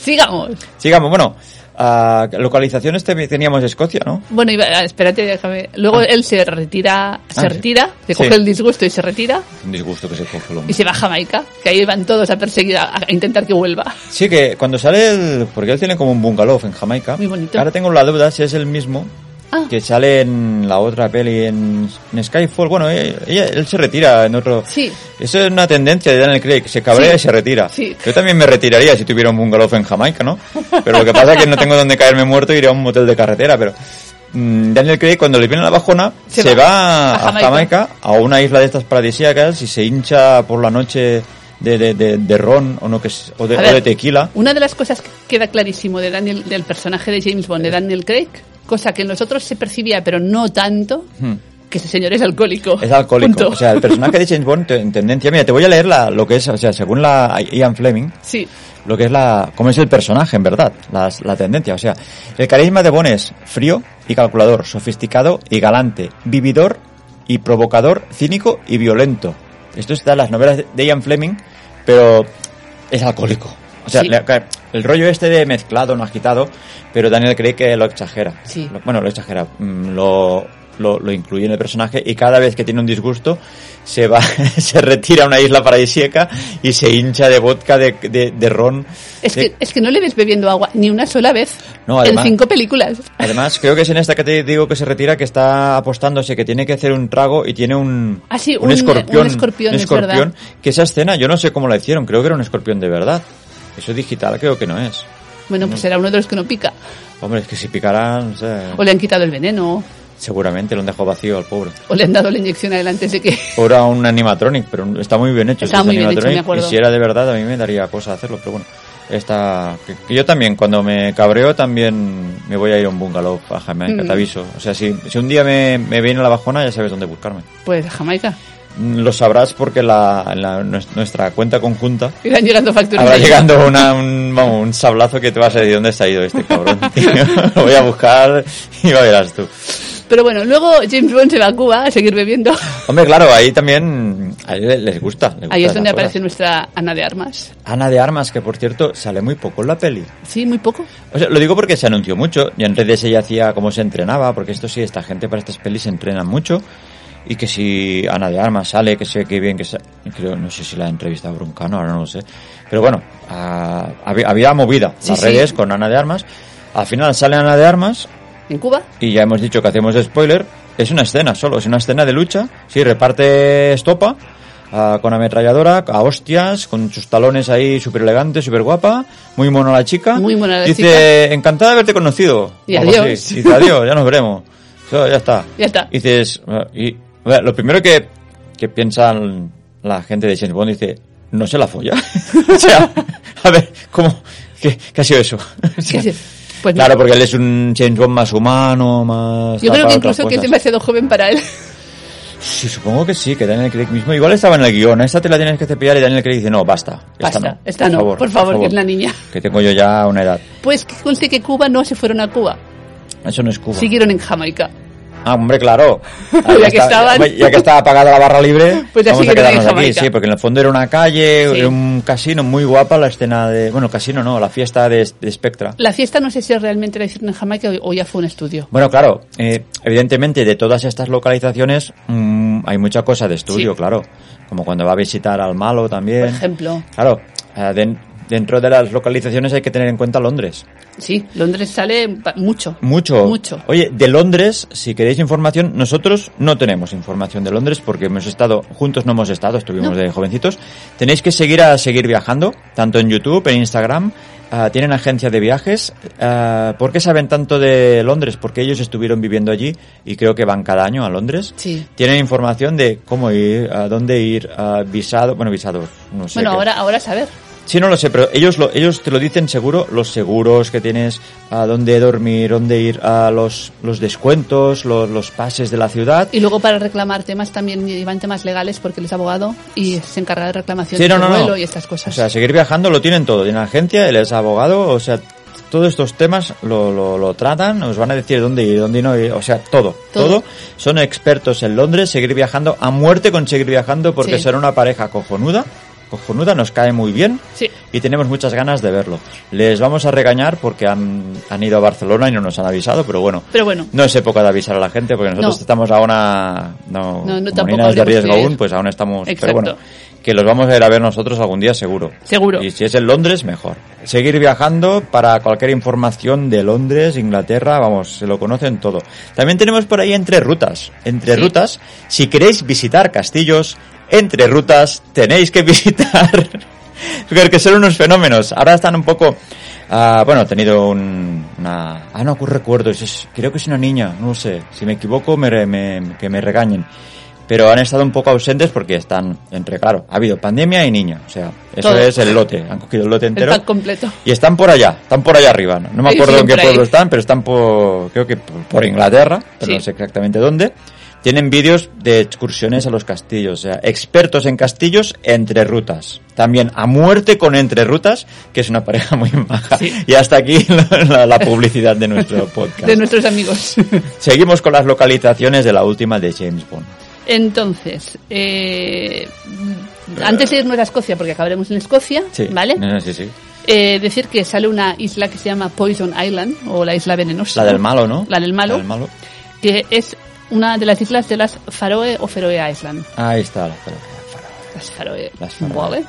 Sigamos. Sigamos, bueno, ah, localizaciones te- teníamos Escocia, ¿no? Bueno, iba- ah, espérate, déjame. Luego él se retira, se Ah, sí. retira, se Sí. coge el disgusto y se retira Un disgusto que se coge el y se va a Jamaica, que ahí van todos a perseguir, a, a intentar que vuelva. Sí, que cuando sale el... Porque él tiene como un bungalow en Jamaica. Muy bonito. Ahora tengo la duda si es el mismo Ah, que sale en la otra peli, en, en Skyfall. Bueno, eh, ella- él se retira en otro... sí. Eso es una tendencia de Daniel Craig, se cabrea Sí. y se retira. Sí. Yo también me retiraría si tuviera un bungalow en Jamaica, ¿no? Pero lo que pasa es que no tengo donde caerme muerto y iré a un motel de carretera, pero... mm, Daniel Craig cuando le viene la bajona se, Se va, va a, Jamaica. Jamaica. a una isla de estas paradisíacas y se hincha por la noche de, de, de, de ron o, no que es- o, de, A o ver, de tequila. Una de las cosas que queda clarísimo de Daniel, del personaje de James Bond, de Daniel Craig, cosa que en nosotros se percibía, pero no tanto, Hmm. que ese señor es alcohólico. Es alcohólico. Punto. O sea, el personaje de James Bond te- en tendencia... Mira, te voy a leer la, lo que es, o sea, según la Ian Fleming, Sí, lo que es la, cómo es el personaje en verdad, la, la tendencia. O sea, el carisma de Bond es frío y calculador, sofisticado y galante, vividor y provocador, cínico y violento. Esto está en las novelas de- de Ian Fleming, pero es alcohólico. O sea, Sí. le- el rollo este de mezclado, no agitado, pero Daniel cree que lo exagera. Sí. Lo- bueno, lo exagera, mm, lo, lo, lo incluye en el personaje y cada vez que tiene un disgusto se va, se retira a una isla paradisíaca y se hincha de vodka, de, de, de ron. es de- que, es que no le ves bebiendo agua ni una sola vez No, en además- cinco películas. Además, creo que es en esta que te digo que se retira que está apostándose que tiene que hacer un trago y tiene un, Ah, sí, un un- escorpión. un escorpión, es verdad. que esa escena yo no sé cómo la hicieron, creo que era un escorpión de verdad. Eso digital creo que no es. Bueno, pues era uno de los que no pica. Hombre, es que si no sé, O le han quitado el veneno, seguramente lo han dejado vacío al pobre. o le han dado la inyección adelante de que... O era un animatronic, pero está muy bien hecho. Ese muy bien hecho, me acuerdo. Y si era de verdad, a mí me daría cosa hacerlo, pero bueno. Está, yo también, cuando me cabreo, también me voy a ir a un bungalow a Jamaica, Mm. te aviso. O sea, si, si un día me, me viene la bajona, ya sabes dónde buscarme. Pues a Jamaica. Lo sabrás porque la, la- nues- nuestra cuenta conjunta Irán llegando facturas. habrá ahí. llegando una, un, vamos, un sablazo que te vas a decir dónde se ha ido este cabrón. tío? Lo voy a buscar y va verás tú. Pero bueno, luego James Bond se va a Cuba a seguir bebiendo. Hombre, claro, ahí también a ellos les gusta. les Ahí gusta es donde aparece cosas. nuestra Ana de Armas. Ana de Armas, que por cierto sale muy poco en la peli. Sí, muy poco. O sea, lo digo porque se anunció mucho y en redes ella hacía cómo se entrenaba, porque esto sí, esta gente para estas pelis se entrenan mucho. Y que si Ana de Armas sale, que sé que bien que sa- creo, no sé si la ha entrevistado Broncano, ahora no lo sé. Pero bueno, ah, había, había movida Sí, las sí. redes con Ana de Armas. Al final sale Ana de Armas En Cuba. y ya hemos dicho que hacemos spoiler. Es una escena solo, es una escena de lucha. Sí, reparte estopa ah, con ametralladora, a hostias, con sus talones ahí súper elegante, súper guapa. Muy mona la chica. Muy mona la Dice, encantada de haberte conocido. Y adiós. así. Dice, adiós, ya nos veremos. Ya está. Ya está. Y dices, ah, lo primero que, que piensan la gente de James Bond dice, no se la folla. o sea, a ver, ¿cómo? ¿Qué, qué ha sido eso? O sea. Pues no. Claro, porque él es un James Bond más humano, más... Yo creo que incluso que es demasiado joven para él. Sí, supongo que sí, que Daniel Craig mismo... Igual estaba en el guion, esta te la tienes que cepillar y Daniel Craig dice, no, basta. Esta Basta, no, esta no, por favor, que es la niña. Que tengo yo ya una edad. Pues que conste que Cuba no se fueron a Cuba. Eso no es Cuba. Siguieron en Jamaica. Ah, hombre, claro. Ya que ya estaba apagada la barra libre, Pues vamos a quedarnos aquí, sí, porque en el fondo era una calle, Sí. era un casino muy guapa la escena de... Bueno, casino no, la fiesta de, de Spectra. La fiesta no sé si realmente la hicieron en Jamaica o o ya fue un estudio. Bueno, claro, eh, evidentemente de todas estas localizaciones mm, hay mucha cosa de estudio, Sí. claro. Como cuando va a visitar al malo también. Por ejemplo. Claro, den- dentro de las localizaciones hay que tener en cuenta Londres. Sí, Londres sale mucho. Mucho. Mucho. Oye, de Londres, si queréis información, nosotros no tenemos información de Londres porque hemos estado, juntos no hemos estado, estuvimos No. de jovencitos. Tenéis que seguir a seguir viajando, tanto en YouTube, en Instagram. ah, tienen agencia de viajes. Ah, ¿Por qué saben tanto de Londres? Porque ellos estuvieron viviendo allí y creo que van cada año a Londres. Sí. Tienen información de cómo ir, a dónde ir, a visado, bueno, visados, no sé. Bueno, qué. ahora, ahora saber. Sí, no lo sé, pero ellos lo, ellos te lo dicen seguro, los seguros que tienes, a dónde dormir, dónde ir, a los, los descuentos, los, los pases de la ciudad. Y luego para reclamar temas también llevan temas legales porque él es abogado y se encarga de reclamación Sí, de no, no, vuelo no. y estas cosas. O sea, seguir viajando lo tienen todo, tienen agencia, él es abogado, o sea, todos estos temas lo, lo, lo tratan, os van a decir dónde ir, dónde no ir, o sea, todo, todo, Todo. Son expertos en Londres, seguir viajando, a muerte con seguir viajando, porque Sí. son una pareja cojonuda, cojonuda, nos cae muy bien. sí. y tenemos muchas ganas de verlo. Les vamos a regañar porque han, han ido a Barcelona y no nos han avisado, pero bueno, Pero bueno, no es época de avisar a la gente porque nosotros No. estamos aún, no, No, no, como de riesgo ir. aún, pues aún estamos, Exacto. pero bueno, que los vamos a ir a ver nosotros algún día seguro. Seguro. Y si es en Londres, mejor. Seguir viajando para cualquier información de Londres, Inglaterra, vamos, se lo conocen todo. También tenemos por ahí entre rutas. Entre Sí. rutas, si queréis visitar castillos, entre rutas tenéis que visitar. Porque son unos fenómenos. Ahora están un poco... ah, bueno, he tenido un, una... Ah, no recuerdo. creo que es una niña. No sé. Si me equivoco, me, re- me- que me regañen. Pero han estado un poco ausentes porque están entre... Claro, ha habido pandemia y niña. O sea, eso Todo. es el lote. Han cogido el lote el entero. pack completo. Y están por allá, están por allá arriba. No, No me acuerdo en qué pueblo están, pero están por, creo que por, por Inglaterra, pero Sí. no sé exactamente dónde. Tienen vídeos de excursiones a los castillos, o sea, expertos en castillos entre rutas. También a muerte con entre rutas, que es una pareja muy maja. Sí. Y hasta aquí la, la- la publicidad de nuestro podcast. De nuestros amigos. Seguimos con las localizaciones de la última de James Bond. Entonces, eh, antes de irnos a Escocia, porque acabaremos en Escocia, Sí. ¿vale? No, no, sí, sí. Eh, decir que sale una isla que se llama Poison Island, o la isla venenosa. La del malo, ¿no? La del malo. La del malo. Que es una de las islas de las Faroe o Feroe Island. Ahí está. la- Las Faroe. Las Faroe. Vale.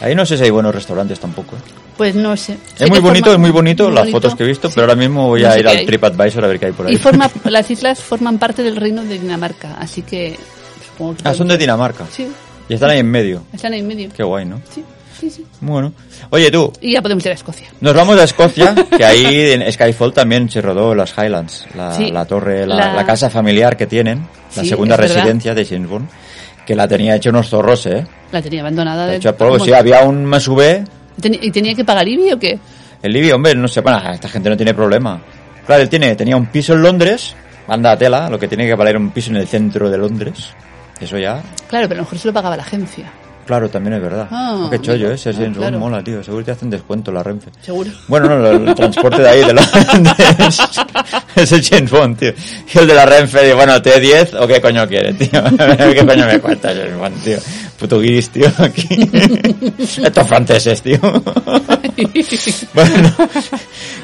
Ahí no sé si hay buenos restaurantes tampoco. ¿eh? Pues no sé. Es muy bonito, forma- es muy bonito muy las bonito, fotos que he visto, sí. pero ahora mismo voy No a ir al. TripAdvisor a ver qué hay por ahí. Y forma, las islas forman parte del reino de Dinamarca, así que supongo que... Ah, son de Dinamarca. Sí, Y están ahí en medio. están ahí en medio. Qué guay, ¿no? Sí, sí, sí. Bueno. Oye, tú, Y ya podemos ir a Escocia. nos vamos a Escocia, que ahí en Skyfall también se rodó las Highlands, la, Sí. la torre, la, La- la casa familiar que tienen, la segunda es verdad. residencia de James Bond, que la tenía hecho unos zorros, ¿eh? La tenía abandonada. De hecho, polvo, sí, había un Teni- ¿Y tenía que pagar IBI o qué? el Libby, hombre, no sé, bueno, esta gente no tiene problema. Claro, él tiene, tenía un piso en Londres, anda a tela, lo que tiene que valer un piso en el centro de Londres, eso ya, Claro, pero a lo mejor se lo pagaba la agencia. Claro, también es verdad. Ah, qué chollo. ¿eh? Ese Ah, claro. Mola, tío. Seguro te hacen descuento la Renfe. Seguro. Bueno, no, el, el transporte de ahí, de la, es el James Bond, tío. Y el de la Renfe, digo, bueno, ¿T10 o qué coño quiere, tío? ¿Qué coño me James Bond, tío? Puto guiris, tío, aquí. Estos franceses, tío. bueno,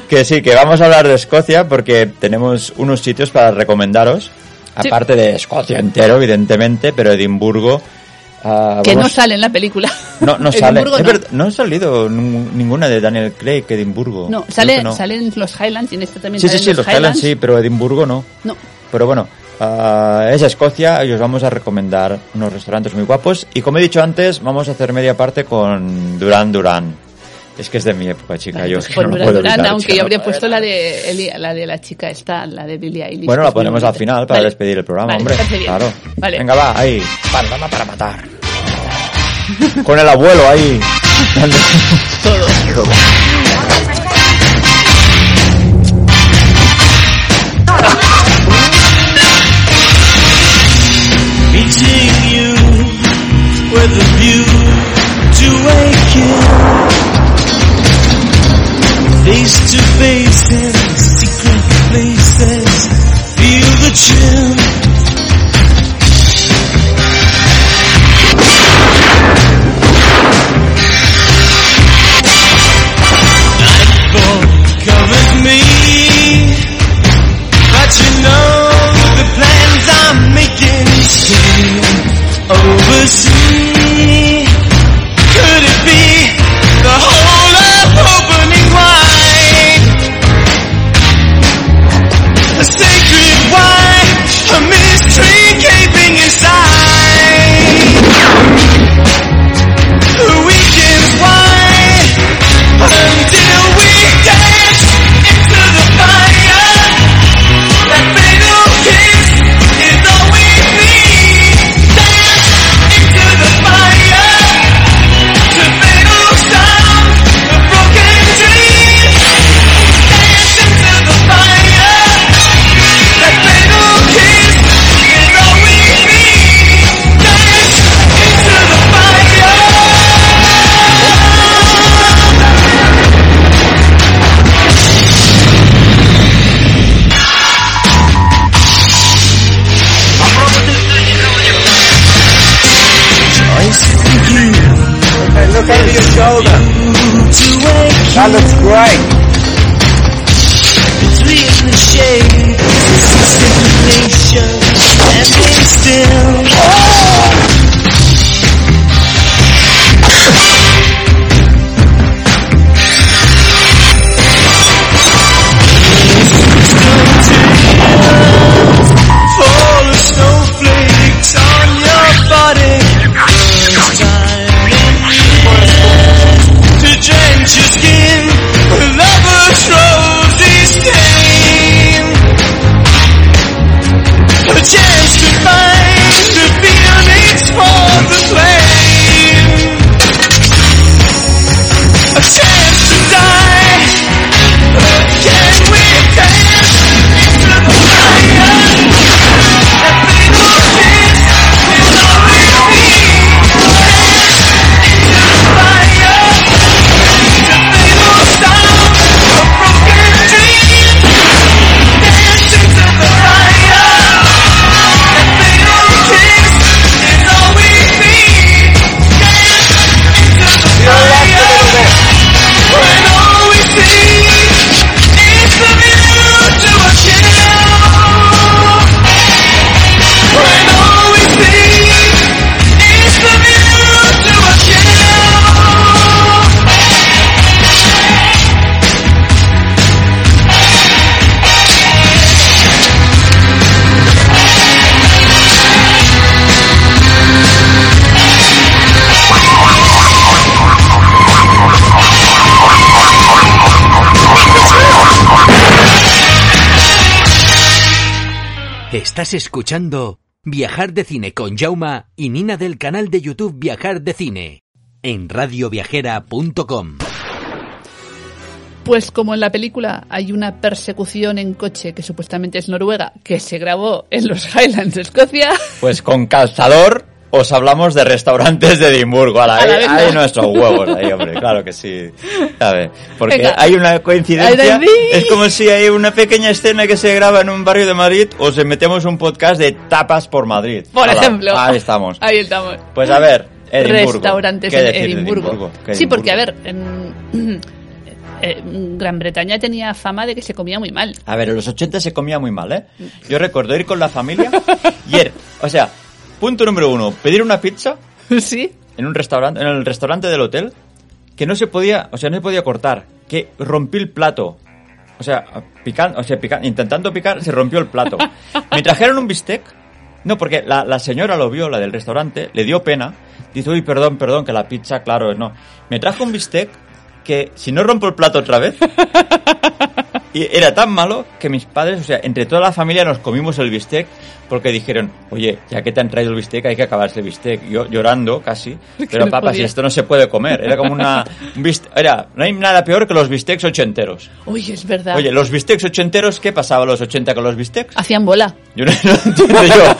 que sí, que vamos a hablar de Escocia porque tenemos unos sitios para recomendaros. Sí. Aparte de Escocia entero, evidentemente, pero Edimburgo... ah, que no sale en la película. no, no sale. Edimburgo no. ha salido ninguna de Daniel Craig, Edimburgo. No, sale, no. salen los Highlands y en este también Sí, sí, sí, los Highlands sí, pero Edimburgo no. No. Pero bueno, ah, es Escocia y os vamos a recomendar unos restaurantes muy guapos. Y como he dicho antes, vamos a hacer media parte con Duran Duran. Es que es de mi época, chica. Yo pues no puedo Duran, evitar, aunque chica, yo habría puesto la de, Eli- la de la chica esta, la de Billie Eilish. Bueno, la es muy ponemos al final para Vale. despedir el programa, Vale, hombre. Claro. Vale. Venga, va, ahí. Bandana para matar. Con el abuelo ahí. Todo. Estás escuchando Viajar de Cine con Jauma y Nina del canal de YouTube Viajar de Cine en radioviajera.com. Pues como en la película hay una persecución en coche que supuestamente es Noruega, que se grabó en los Highlands de Escocia, Pues con calzador os hablamos de restaurantes de Edimburgo. A la, A la venga. ahí nuestros huevos, ahí, hombre, claro que sí. Porque Venga. hay una coincidencia. Es como si hay una pequeña escena que se graba en un barrio de Madrid o se metemos un podcast de tapas por Madrid. Por ejemplo. Ahí estamos. Ahí estamos. Pues a ver, Edimburgo. Restaurantes ¿Qué en Edimburgo. ¿Qué Sí, porque a Edimburgo? ver, en eh, Gran Bretaña tenía fama de que se comía muy mal. A ver, en los 80 se comía muy mal, ¿eh? Yo recuerdo ir con la familia y ir, o sea, punto número uno, pedir una pizza sí. en un restaurante, en el restaurante del hotel, que no se podía, o sea, no se podía cortar, que rompí el plato. O sea, picando, o sea, pica- intentando picar, se rompió el plato. Me trajeron un bistec. No, porque la, la señora lo vio, la del restaurante, le dio pena. Dice, uy, perdón, perdón, que la pizza, claro, no. Me trajo un bistec que, si no rompo el plato otra vez, y era tan malo que mis padres, o sea, entre toda la familia nos comimos el bistec porque dijeron, oye, ya que te han traído el bistec hay que acabarse el bistec. Yo llorando casi, pero no papá, si esto no se puede comer. Era como una... un biste- era, no hay nada peor que los bistecs ochenteros. Uy, es verdad. Oye, los bistecs ochenteros, ¿qué pasaba a los 80 con los bistecs? Hacían bola. Yo no, no entiendo yo.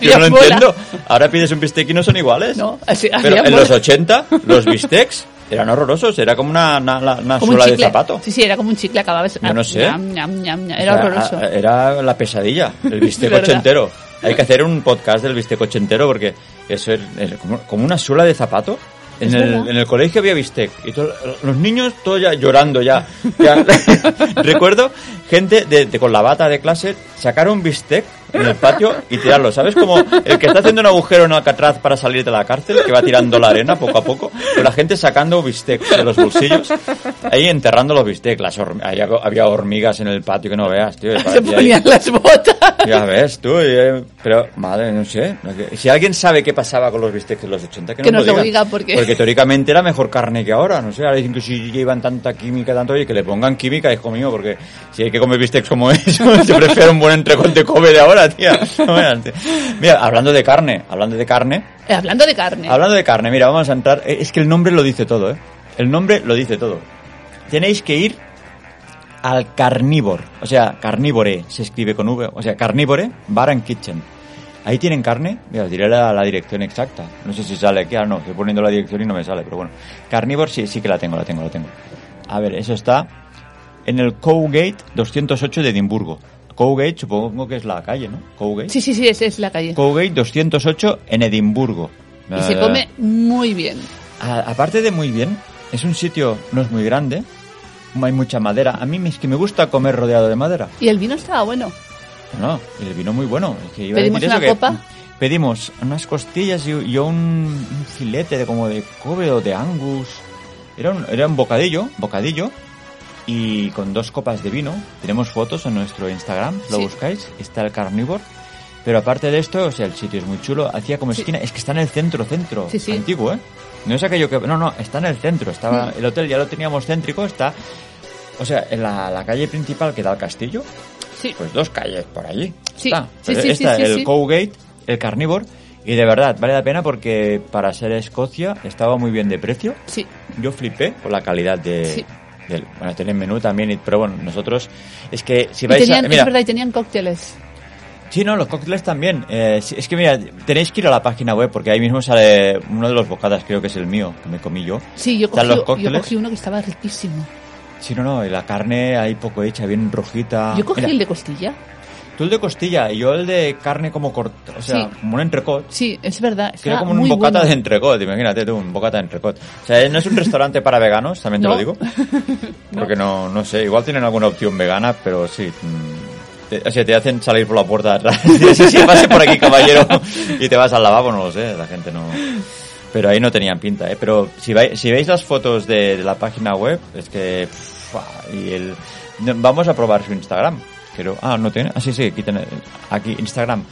Yo no bola. entiendo. Ahora pides un bistec y no son iguales. No, así- Pero en bola. los 80, los bistecs eran horrorosos. Era como una, una, una Como un suela de zapato. Sí, sí, era como un chicle, acababas. Yo no sé. Ñam, ñam, ñam. Era O sea, horroroso. Era la pesadilla, el bistec ochentero. Hay que hacer un podcast del bistec ochentero porque eso es, es como, como una suela de zapato. En el, en el colegio había bistec y todo- los niños todos ya llorando ya. Ya. Recuerdo gente de, de- con la bata de clase sacar un bistec en el patio y tirarlo. ¿Sabes? Como el que está haciendo un agujero en Alcatraz para salir de la cárcel, que va tirando la arena poco a poco. Pero la gente sacando bistec de los bolsillos, ahí enterrando los bistec. Las horm- había, había hormigas en el patio que no veas, tío. Se parecía ahí- ponían las botas. ya ves, tú, eh, pero madre, no sé. Si alguien sabe qué pasaba con los bistecs en los 80, que, Que nos nos lo diga, porque- Porque teóricamente era mejor carne que ahora, no sé. Ahora dicen que si llevan tanta química, tanto, oye, que le pongan química, hijo mío, porque si hay que comer bistecs como eso, se prefiere un buen entrecot de Kobe de ahora, tía. No veas, tío. Mira, hablando de carne, hablando de carne, Eh, hablando de carne. Hablando de carne, mira, vamos a entrar. eh, Es que el nombre lo dice todo, ¿eh? El nombre lo dice todo. Tenéis que ir al Carnívore. O sea, Carnívore se escribe con V. O sea, Carnívore Bar and Kitchen. Ahí tienen carne. Mira, os diré la, la dirección exacta. No sé si sale aquí. Ah, no, estoy poniendo la dirección y no me sale. Pero bueno, Carnívore sí, sí que la tengo, la tengo, la tengo. A ver, eso está en el Cowgate 208 de Edimburgo. Cowgate supongo que es la calle, ¿no? Cowgate. Sí, sí, sí, esa es la calle. Cowgate 208 en Edimburgo. Y se come muy bien. A- aparte de muy bien, es un sitio, no es muy grande, hay mucha madera. A mí es que me gusta comer rodeado de madera. Y el vino estaba bueno. No, el vino muy bueno. Es que iba a ¿Pedimos decir eso una que copa? Pedimos unas costillas y, y un, un filete de como de Kobe o de Angus. Era un, era un bocadillo, bocadillo, y con dos copas de vino. Tenemos fotos en nuestro Instagram, lo Sí. buscáis, está el carnívoro. Pero aparte de esto, o sea, el sitio es muy chulo. Hacía como Sí. esquina, es que está en el centro, centro, Sí, antiguo, ¿eh? No es aquello que, no, no, está en el centro. Estaba, el hotel ya lo teníamos céntrico, está, o sea, en la, la calle principal que da al castillo, Sí. pues dos calles por allí. Sí, Está, sí, sí, está sí, el. Cowgate, el Carnívoro, y de verdad, vale la pena porque para ser Escocia estaba muy bien de precio. Sí. Yo flipé por la calidad de... Del- bueno, tienen menú también, pero bueno, nosotros... Es que si Y vais tenían, a... Mira, es verdad, y tenían cócteles. Sí, no, los cócteles también. Eh, es que mira, tenéis que ir a la página web porque ahí mismo sale uno de los bocadas, creo que es el mío, que me comí yo. Sí, yo cogí, los yo cogí uno que estaba riquísimo. Sí, no, no, y la carne ahí poco hecha, bien rojita. yo cogí Mira, el de costilla. Tú el de costilla y yo el de carne como corta, o sea, Sí. como un entrecot. Sí, es verdad. Estaba como un bocata bueno. de entrecot, imagínate tú, un bocata de entrecot. O sea, no es un restaurante para veganos, también te No. lo digo. Porque no, no sé, igual tienen alguna opción vegana, pero sí. mm, te- o sea, te hacen salir por la puerta atrás. sí, sí, pase por aquí, caballero, y te vas al lavabo, no lo sé, la gente no... Pero ahí no tenían pinta, ¿eh? Pero si, si veis las fotos de, de la página web, es que... pff, y el, vamos a probar su Instagram. Pero, ah, no tiene... Ah, sí, sí, aquí, tiene, aquí Instagram.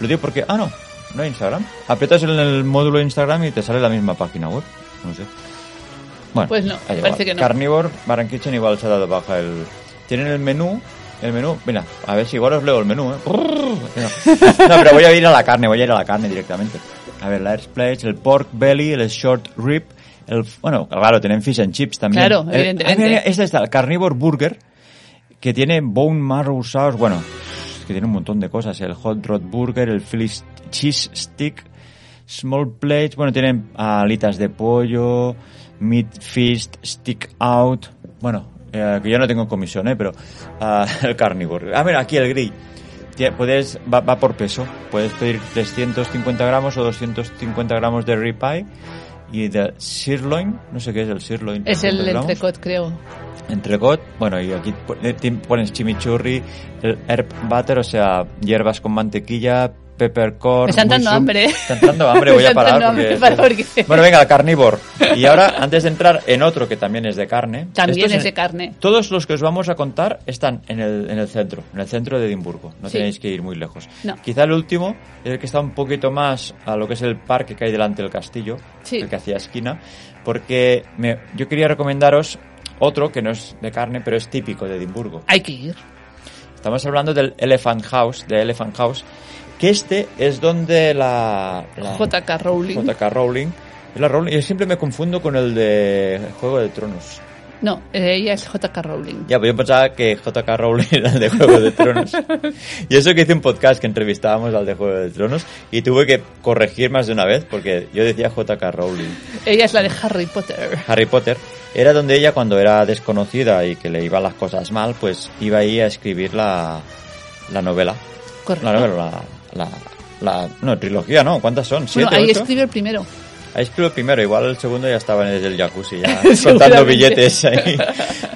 Lo digo porque... Ah, no, no hay Instagram. Aprietas en el módulo de Instagram y te sale la misma página web. No sé. Bueno, Pues no, parece que no. Carnivore, Bar and Kitchen igual se ha dado baja el... Tienen el menú... El menú, mira, a ver si igual os leo el menú, ¿eh? No, pero voy a ir a la carne, voy a ir a la carne directamente. A ver, la Air Splash, el pork belly, el short rib, el, bueno, claro, tienen fish and chips también. Claro, El- evidentemente. ah, mira, mira, este está, el carnivore burger, que tiene bone marrow sauce, bueno, que tiene un montón de cosas, el hot rod burger, el Philly cheese stick, Small plates, bueno, tienen alitas de pollo, meat fist, stick out. Bueno, eh, que yo no tengo comisión, ¿eh? Pero ah, el carnívoro. Ah, mira, aquí el grill. Puedes, va, va por peso. Puedes pedir 350 gramos o 250 gramos de ribeye y de sirloin. No sé qué es el sirloin. Es el 300 gramos. entrecot, creo. Entrecot, bueno, y aquí eh, pones chimichurri, el herb butter, o sea, hierbas con mantequilla, peppercorn. Me está entrando hambre. Me está entrando hambre, voy a parar. entrando hambre, porque- para porque- Bueno, venga, carnívoro. Y ahora, antes de entrar en otro que también es de carne. También es de carne. Todos los que os vamos a contar están en el, en el centro, en el centro de Edimburgo. No Sí. tenéis que ir muy lejos. No. Quizá el último es el que está un poquito más a lo que es el parque que hay delante del castillo, Sí. el que hacía esquina, porque me- yo quería recomendaros otro que no es de carne, pero es típico de Edimburgo. Hay que ir. Estamos hablando del Elephant House, de Elephant House, que este es donde la, la JK Rowling. JK Rowling, la Rowling, yo siempre me confundo con el de Juego de Tronos. No, ella es JK Rowling. Ya, pues yo pensaba que JK Rowling era el de Juego de Tronos. y eso que hice un podcast que entrevistábamos al de Juego de Tronos y tuve que corregir más de una vez porque yo decía JK Rowling. Ella es la de Harry Potter. Harry Potter era donde ella cuando era desconocida y que le iban las cosas mal, pues iba ahí a escribir la, la novela. Correcto. La novela, la, la, la- no, trilogía, ¿no? ¿Cuántas son? Bueno, ¿Siete, ahí ocho? escribe el primero. Ahí escribió el primero, igual el segundo ya estaba en el jacuzzi, ya contando billetes ahí.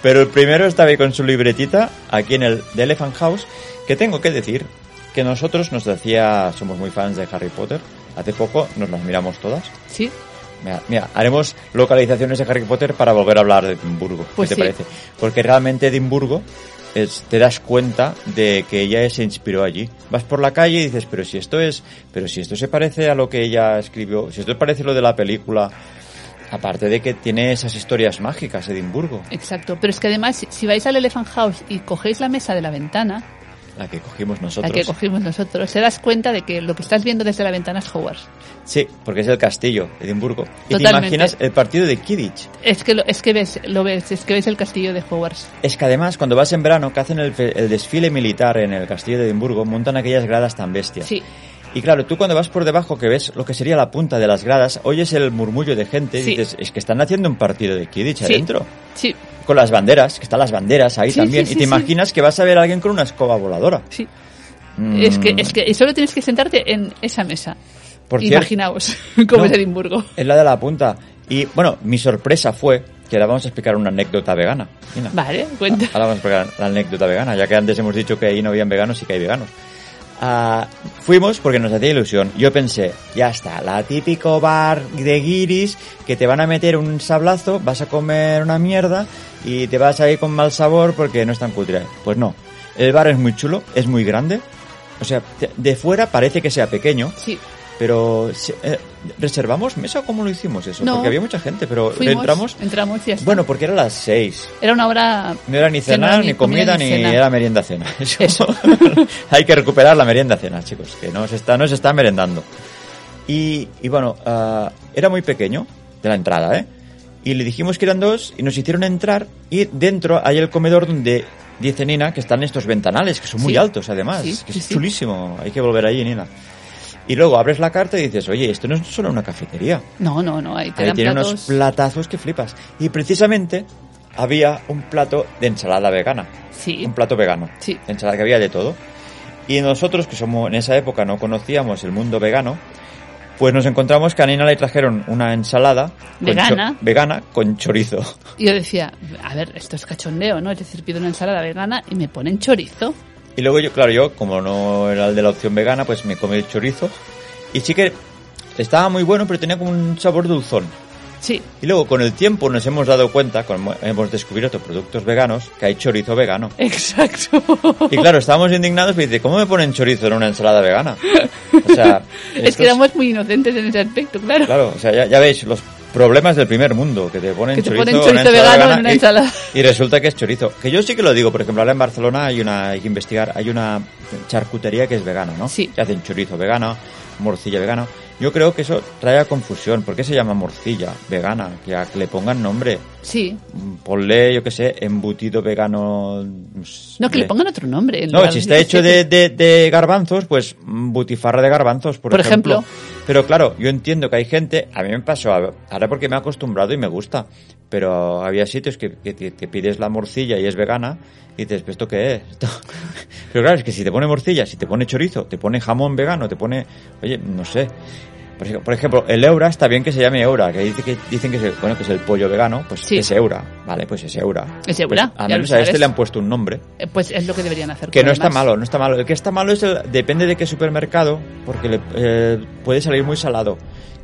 Pero el primero estaba ahí con su libretita, aquí en el The Elephant House, que tengo que decir que nosotros nos decía, somos muy fans de Harry Potter, hace poco nos las miramos todas. Sí. Mira, mira, haremos localizaciones de Harry Potter para volver a hablar de Edimburgo. Pues ¿Qué te sí. parece? Porque realmente Edimburgo es, te das cuenta de que ella se inspiró allí. Vas por la calle y dices, pero si esto es, pero si esto se parece a lo que ella escribió, si esto parece lo de la película, aparte de que tiene esas historias mágicas Edimburgo, Exacto. Pero es que además, si- vais al Elephant House y cogéis la mesa de la ventana, la que cogimos la nosotros. que cogimos nosotros, te das cuenta de que lo que estás viendo desde la ventana es Hogwarts. Sí, porque es el castillo, Edimburgo. Y te Totalmente. imaginas el partido de Kidditch. Es que lo, es que ves, lo ves, es que ves el castillo de Hogwarts. Es que además, cuando vas en verano, que hacen el, el desfile militar en el castillo de Edimburgo, montan aquellas gradas tan bestias. Sí. Y claro, tú cuando vas por debajo, que ves lo que sería la punta de las gradas, oyes el murmullo de gente y Sí. dices, es que están haciendo un partido de Kidditch Sí. adentro. Sí, Con las banderas, que están las banderas ahí Sí, también. sí, y te imaginas que vas a ver a alguien con una escoba voladora. sí. Mm, Es que, es que y solo tienes que sentarte en esa mesa. Por Imaginaos cómo No. es Edimburgo. Es la de la punta. Y bueno, mi sorpresa fue que ahora vamos a explicar una anécdota vegana. Mira. Vale, cuenta. Ahora vamos a explicar la anécdota vegana, ya que antes hemos dicho que ahí no habían veganos y que hay veganos. Ah, fuimos porque nos hacía ilusión. Yo pensé, ya está, la típico bar de guiris que te van a meter un sablazo, vas a comer una mierda y te vas a ir con mal sabor porque no es tan cutre. Pues no, el bar es muy chulo, es muy grande. O sea, de fuera parece que sea pequeño, Sí, pero eh, ¿reservamos mesa o cómo lo hicimos eso? No. Porque había mucha gente, pero fuimos, entramos. y. Bueno, porque era las seis. Era una hora... No era ni cenar, ni comida, ni, era merienda cena. Eso. Eso. Hay que recuperar la merienda cena, chicos, que no se está, no se está merendando. Y, y bueno, ah, era muy pequeño, de la entrada, ¿eh? Y le dijimos que eran dos y nos hicieron entrar y dentro hay el comedor donde dice Nina que están estos ventanales, que son muy Sí. altos además, Sí, que es sí. chulísimo, hay que volver allí, Nina. Y luego abres la carta y dices, oye, esto no es solo una cafetería. No, no, no, ahí te Ahí tiene platos... unos platazos que flipas. Y precisamente había un plato de ensalada vegana. Sí, Un plato vegano. Sí. Ensalada que había de todo. Y nosotros, que somos en esa época no conocíamos el mundo vegano, pues nos encontramos que a Nina le trajeron una ensalada con Vegana. cho- vegana con chorizo. Y yo decía, a ver, esto es cachondeo, ¿no? Es decir, pido una ensalada vegana y me ponen chorizo. Y luego yo, claro, yo, como no era el de la opción vegana, pues me comí el chorizo. Y sí que estaba muy bueno, pero tenía como un sabor dulzón. Sí, Y luego con el tiempo nos hemos dado cuenta, como hemos descubierto productos veganos, que hay chorizo vegano. exacto. Y claro, estábamos indignados y dice, ¿cómo me ponen chorizo en una ensalada vegana? O sea, es estos- que éramos muy inocentes en ese aspecto, claro. Claro, o sea, ya, ya veis los problemas del primer mundo, que te ponen Que te chorizo, ponen chorizo vegano en una y- ensalada. Y, resulta que es chorizo. Que yo sí que lo digo, por ejemplo, ahora en Barcelona hay una, hay que investigar, hay una charcutería que es vegana, ¿no? Sí. Que hacen chorizo vegano, morcilla vegana. Yo creo que eso trae a confusión. ¿Por qué se llama morcilla vegana? Que, a- que le pongan nombre. Sí. Ponle, yo qué sé, embutido vegano. No, que le pongan otro nombre. No, si está hecho de, de, de garbanzos, pues mm, butifarra de garbanzos, por, Por ejemplo. Pero claro, yo entiendo que hay gente, a mí me pasó, ahora porque me he acostumbrado y me gusta, pero había sitios que, que, pides la morcilla y es vegana y dices, ¿pero esto qué es? Pero claro, es que si te pone morcilla, si te pone chorizo, te pone jamón vegano, te pone, oye, no sé. Por ej- Por ejemplo, el Eura está bien que se llame Eura, que, dice que dicen que es el, bueno, que es el pollo vegano, pues Sí. es Eura, vale, pues es Eura. Es Eura, Pues, ya menos a este le han puesto un nombre. Eh, Pues es lo que deberían hacer. Que no está malo, no está malo. El que está malo es el, depende de qué supermercado, porque le, eh, puede salir muy salado.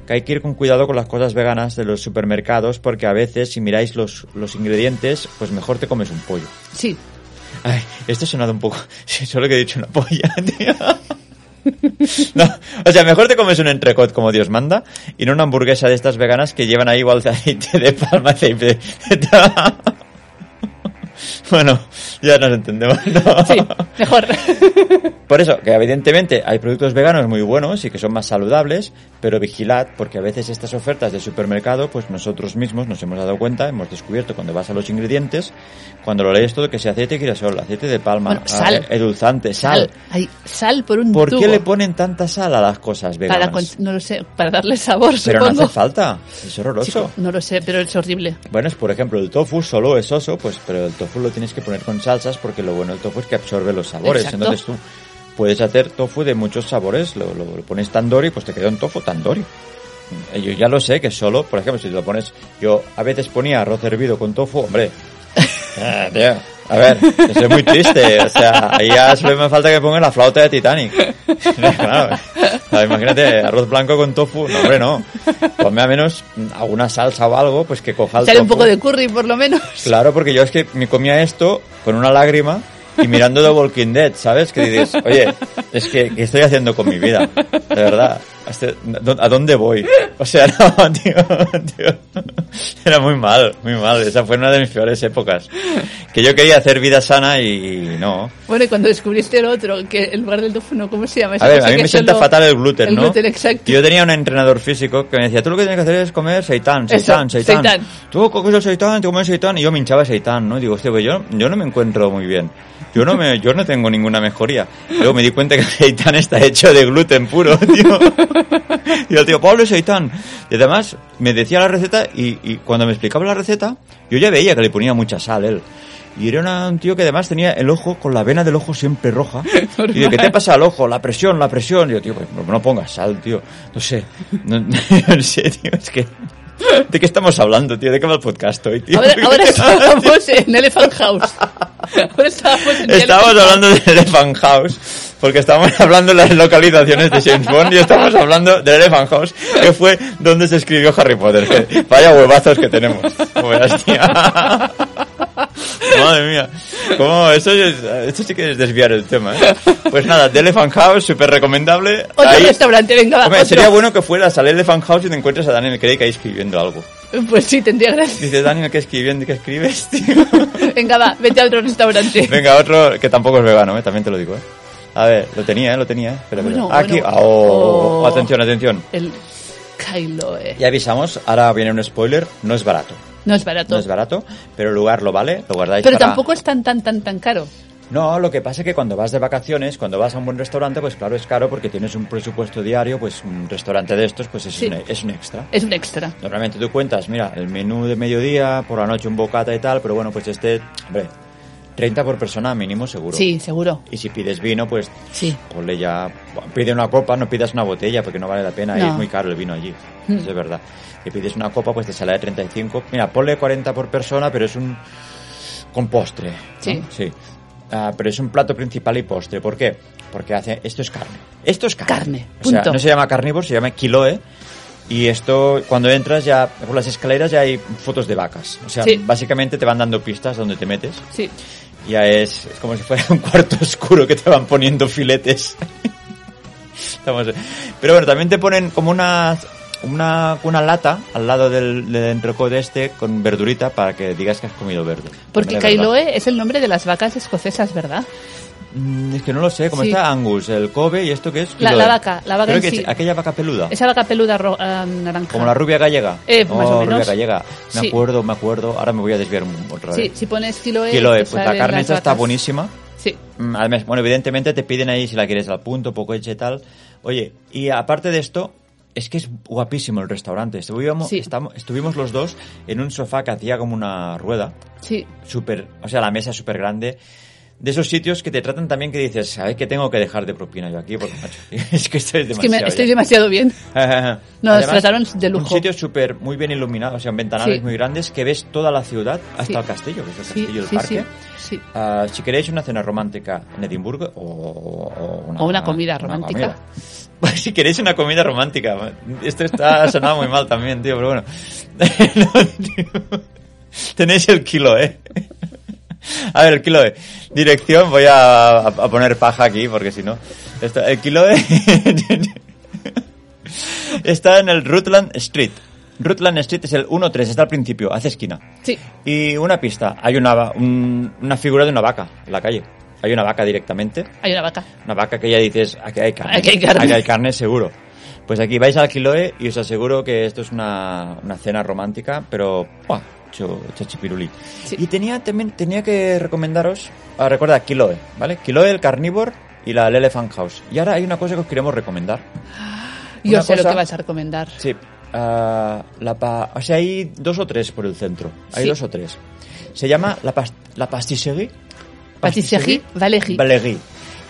Que hay que ir con cuidado con las cosas veganas de los supermercados, porque a veces, si miráis los, los ingredientes, pues mejor te comes un pollo. Sí, Ay, esto ha sonado un poco. Solo que he dicho una polla, tío. No, o sea, mejor te comes un entrecot como Dios manda y no una hamburguesa de estas veganas que llevan ahí igual de aceite de palma, aceite de... Bueno, ya nos entendemos, ¿no? sí, mejor. Por eso, que evidentemente hay productos veganos muy buenos y que son más saludables, pero vigilad, porque a veces estas ofertas de supermercado, pues nosotros mismos nos hemos dado cuenta, hemos descubierto cuando vas a los ingredientes, cuando lo lees todo, que sea aceite de girasol, aceite de palma, Bueno, sal. eh, edulzante, sal. Hay sal por un ¿Por tubo. qué le ponen tanta sal a las cosas veganas? Para, no lo sé, para darle sabor, Pero no hace falta, es horroroso. Chico, no lo sé, pero es horrible. Bueno, es por ejemplo el tofu solo es soso, pues pero el tofu lo tienes que poner con salsas porque lo bueno del tofu es que absorbe los sabores. Exacto. Entonces tú puedes hacer tofu de muchos sabores, lo, lo- lo pones tandoori, pues te queda un tofu tandoori. Eh, Yo ya lo sé que solo, por ejemplo, si te lo pones, yo a veces ponía arroz hervido con tofu, hombre. eh, tío, a ver, eso es muy triste, o sea, ahí ya solo me falta que ponga la flauta de Titanic. claro, o sea, imagínate, arroz blanco con tofu, no, hombre, no. Ponme a menos alguna salsa o algo, pues que coja el Sale un tofu. poco de curry, por lo menos. Claro, porque yo es que me comía esto con una lágrima y mirando The Walking Dead, ¿sabes? Que dices, oye, es que, ¿qué estoy haciendo con mi vida? De verdad. ¿A dónde voy? O sea, no, tío, tío. Era muy mal, muy mal. Esa fue una de mis peores épocas. Que yo quería hacer vida sana y no. Bueno, y cuando descubriste el otro, que en lugar del tofu, ¿cómo se llama? Esa A ver, a mí me sienta fatal el gluten, el ¿no? gluten, exacto. Yo tenía un entrenador físico que me decía, tú lo que tienes que hacer es comer seitán, seitán, seitán. seitán. Tú coges el seitán, te comes seitán, y yo me hinchaba seitán, ¿no? Y digo, hostia, pues yo, yo no me encuentro muy bien. Yo no me, yo no tengo ninguna mejoría. Luego me di cuenta que el seitán está hecho de gluten puro, tío. Y el tío, Pablo seitán. Y además, me decía la receta, y, y cuando me explicaba la receta, yo ya veía que le ponía mucha sal él. Y era una- un tío que además tenía el ojo, con la vena del ojo siempre roja. Y digo, ¿qué te pasa al ojo? La presión, la presión. Y yo, tío, pues no, no pongas sal, tío. No sé. No, no sé, tío, es que... ¿De qué estamos hablando, tío? ¿De qué va el podcast hoy, tío? Ahora, ahora estábamos en Elephant House. Ahora estábamos en Estábamos Elephant hablando de Elephant House, porque estábamos hablando de las localizaciones de James Bond y estamos hablando de Elephant House, que fue donde se escribió Harry Potter. Que vaya huevazos que tenemos. Tía. Madre mía. ¿Cómo? Eso, es- esto sí que es desviar el tema. ¿eh? Pues nada, The Elephant House, súper recomendable. Otro Ahí- restaurante, venga, va, Hombre, otro. sería bueno que fueras al Elephant House y te encuentres a Daniel Craig ahí escribiendo algo. Pues sí, tendría gracia. Dice, Daniel, ¿qué escribiendo? ¿Qué escribes, tío? Venga, va, vete a otro restaurante. Venga, otro que tampoco es vegano, ¿eh? también te lo digo. ¿eh? A ver, lo tenía, ¿eh? lo tenía. ¿eh? Espera, espera. Bueno, Aquí, bueno. oh, Oh. atención, atención. El Kailoe. Ya avisamos, ahora viene un spoiler, no es barato. No es barato. No es barato, pero el lugar lo vale, lo guardáis Pero para... tampoco es tan, tan, tan, tan caro. No, lo que pasa es que cuando vas de vacaciones, cuando vas a un buen restaurante, pues claro, es caro porque tienes un presupuesto diario, pues un restaurante de estos, pues es, Sí. un, es un extra. Es un extra. Normalmente tú cuentas, mira, el menú de mediodía, por la noche un bocata y tal, pero bueno, pues este, hombre, 30 por persona mínimo seguro. Sí, seguro. Y si pides vino, pues Sí. ponle ya, pide una copa, no pidas una botella porque no vale la pena, y es muy caro el vino allí, Mm. eso es verdad. Si pides una copa, pues te sale de 35, mira, ponle 40 por persona, pero es un, con postre. ¿no? Sí. Sí. Ah, pero es un plato principal y postre, ¿por qué? Porque hace, esto es carne. Esto es carne. Carne, O sea, punto. no se llama carnívoro, se llama kiloe. Y esto, cuando entras ya, por las escaleras ya hay fotos de vacas. O sea, Sí. básicamente te van dando pistas donde te metes. Sí. Ya es, es como si fuera un cuarto oscuro que te van poniendo filetes. Estamos, pero bueno, también te ponen como una, una, una lata al lado del, del entrecot este con verdurita para que digas que has comido verde. Porque. Kailoe es el nombre de las vacas escocesas, ¿verdad? Mm, Es que no lo sé, como Sí. está Angus, el Kobe y esto que es. La- la vaca, la vaca Creo que sí. es aquella vaca peluda. Esa vaca peluda ro- ah, naranja. Como la rubia gallega. Eh, más oh, o menos. rubia gallega. Me Sí. acuerdo, me acuerdo. Ahora me voy a desviar un- otra Sí, vez. si pones Kiloe... Kiloe, pues la carne esta está buenísima. Sí. Mm, Además, bueno, evidentemente te piden ahí si la quieres al punto, poco hecha y tal. Oye, y aparte de esto, Es que es guapísimo el restaurante. Estuvimos, Sí. estamos- estuvimos los dos en un sofá que hacía como una rueda. Sí, Súper, o sea, la mesa súper grande. De esos sitios que te tratan también que dices, ¿sabes que tengo que dejar de propina yo aquí? Porque, macho, es que esto es es que demasiado. me- estoy demasiado bien. Nos trataron de Un lujo. sitio súper muy bien iluminado, o sea, ventanales Sí. muy grandes que ves toda la ciudad hasta Sí. el castillo, que es el castillo del parque. sí, sí. Ah, si queréis una cena romántica en Edimburgo o, o una, O una comida una romántica. comida. Pues si queréis una comida romántica, esto está sonado muy mal también, tío, pero bueno. No, tío. Tenéis el kilo, ¿eh? A ver, el kilo. Dirección, voy a, a poner paja aquí porque si no. Esto, el kilo está en el Rutland Street. Rutland Street es el 1-3, está al principio, hace esquina. Sí, Y una pista, hay una, un- una figura de una vaca en la calle. Hay una vaca directamente, hay una vaca. una vaca que ya dices, aquí hay carne. Aquí hay carne. hay carne seguro. Pues aquí vais al Kiloe y os aseguro que esto es una, una cena romántica, pero ¡buah! Chachipirulí. Sí. Y tenía también tenía que recomendaros, ah, recuerda Kiloe, ¿vale? Kiloe, el Carnívore y la el Elephant House. Y ahora hay una cosa que os queremos recomendar. Yo Una sé lo cosa- que vas a recomendar. Sí, ah, la pa- o sea, hay dos o tres por el centro. Hay Sí. dos o tres. Se llama la, pas- la pastisserie. Patisserie Valéry. Valéry.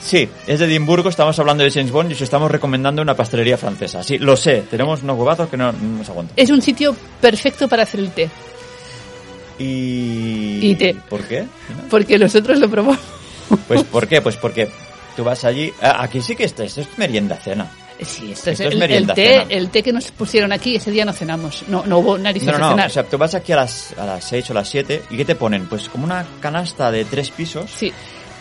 Sí, es de Edimburgo, estamos hablando de James Bond y os estamos recomendando una pastelería francesa. Sí, lo sé, tenemos unos huevazos que no, no nos aguantan. Es un sitio perfecto para hacer el té, Y... Y té. ¿Por qué? porque nosotros lo probamos. Pues ¿por qué? Pues porque tú vas allí... ah, Aquí sí que esto, esto es merienda cena. Sí, esto, Esto es el, merienda, el té, cena. el té que nos pusieron aquí, ese día no cenamos. No, no hubo narices No, no, de no, cenar. o sea, tú vas aquí a las, a las 6 o las 7 y ¿qué te ponen? Pues como una canasta de tres pisos sí,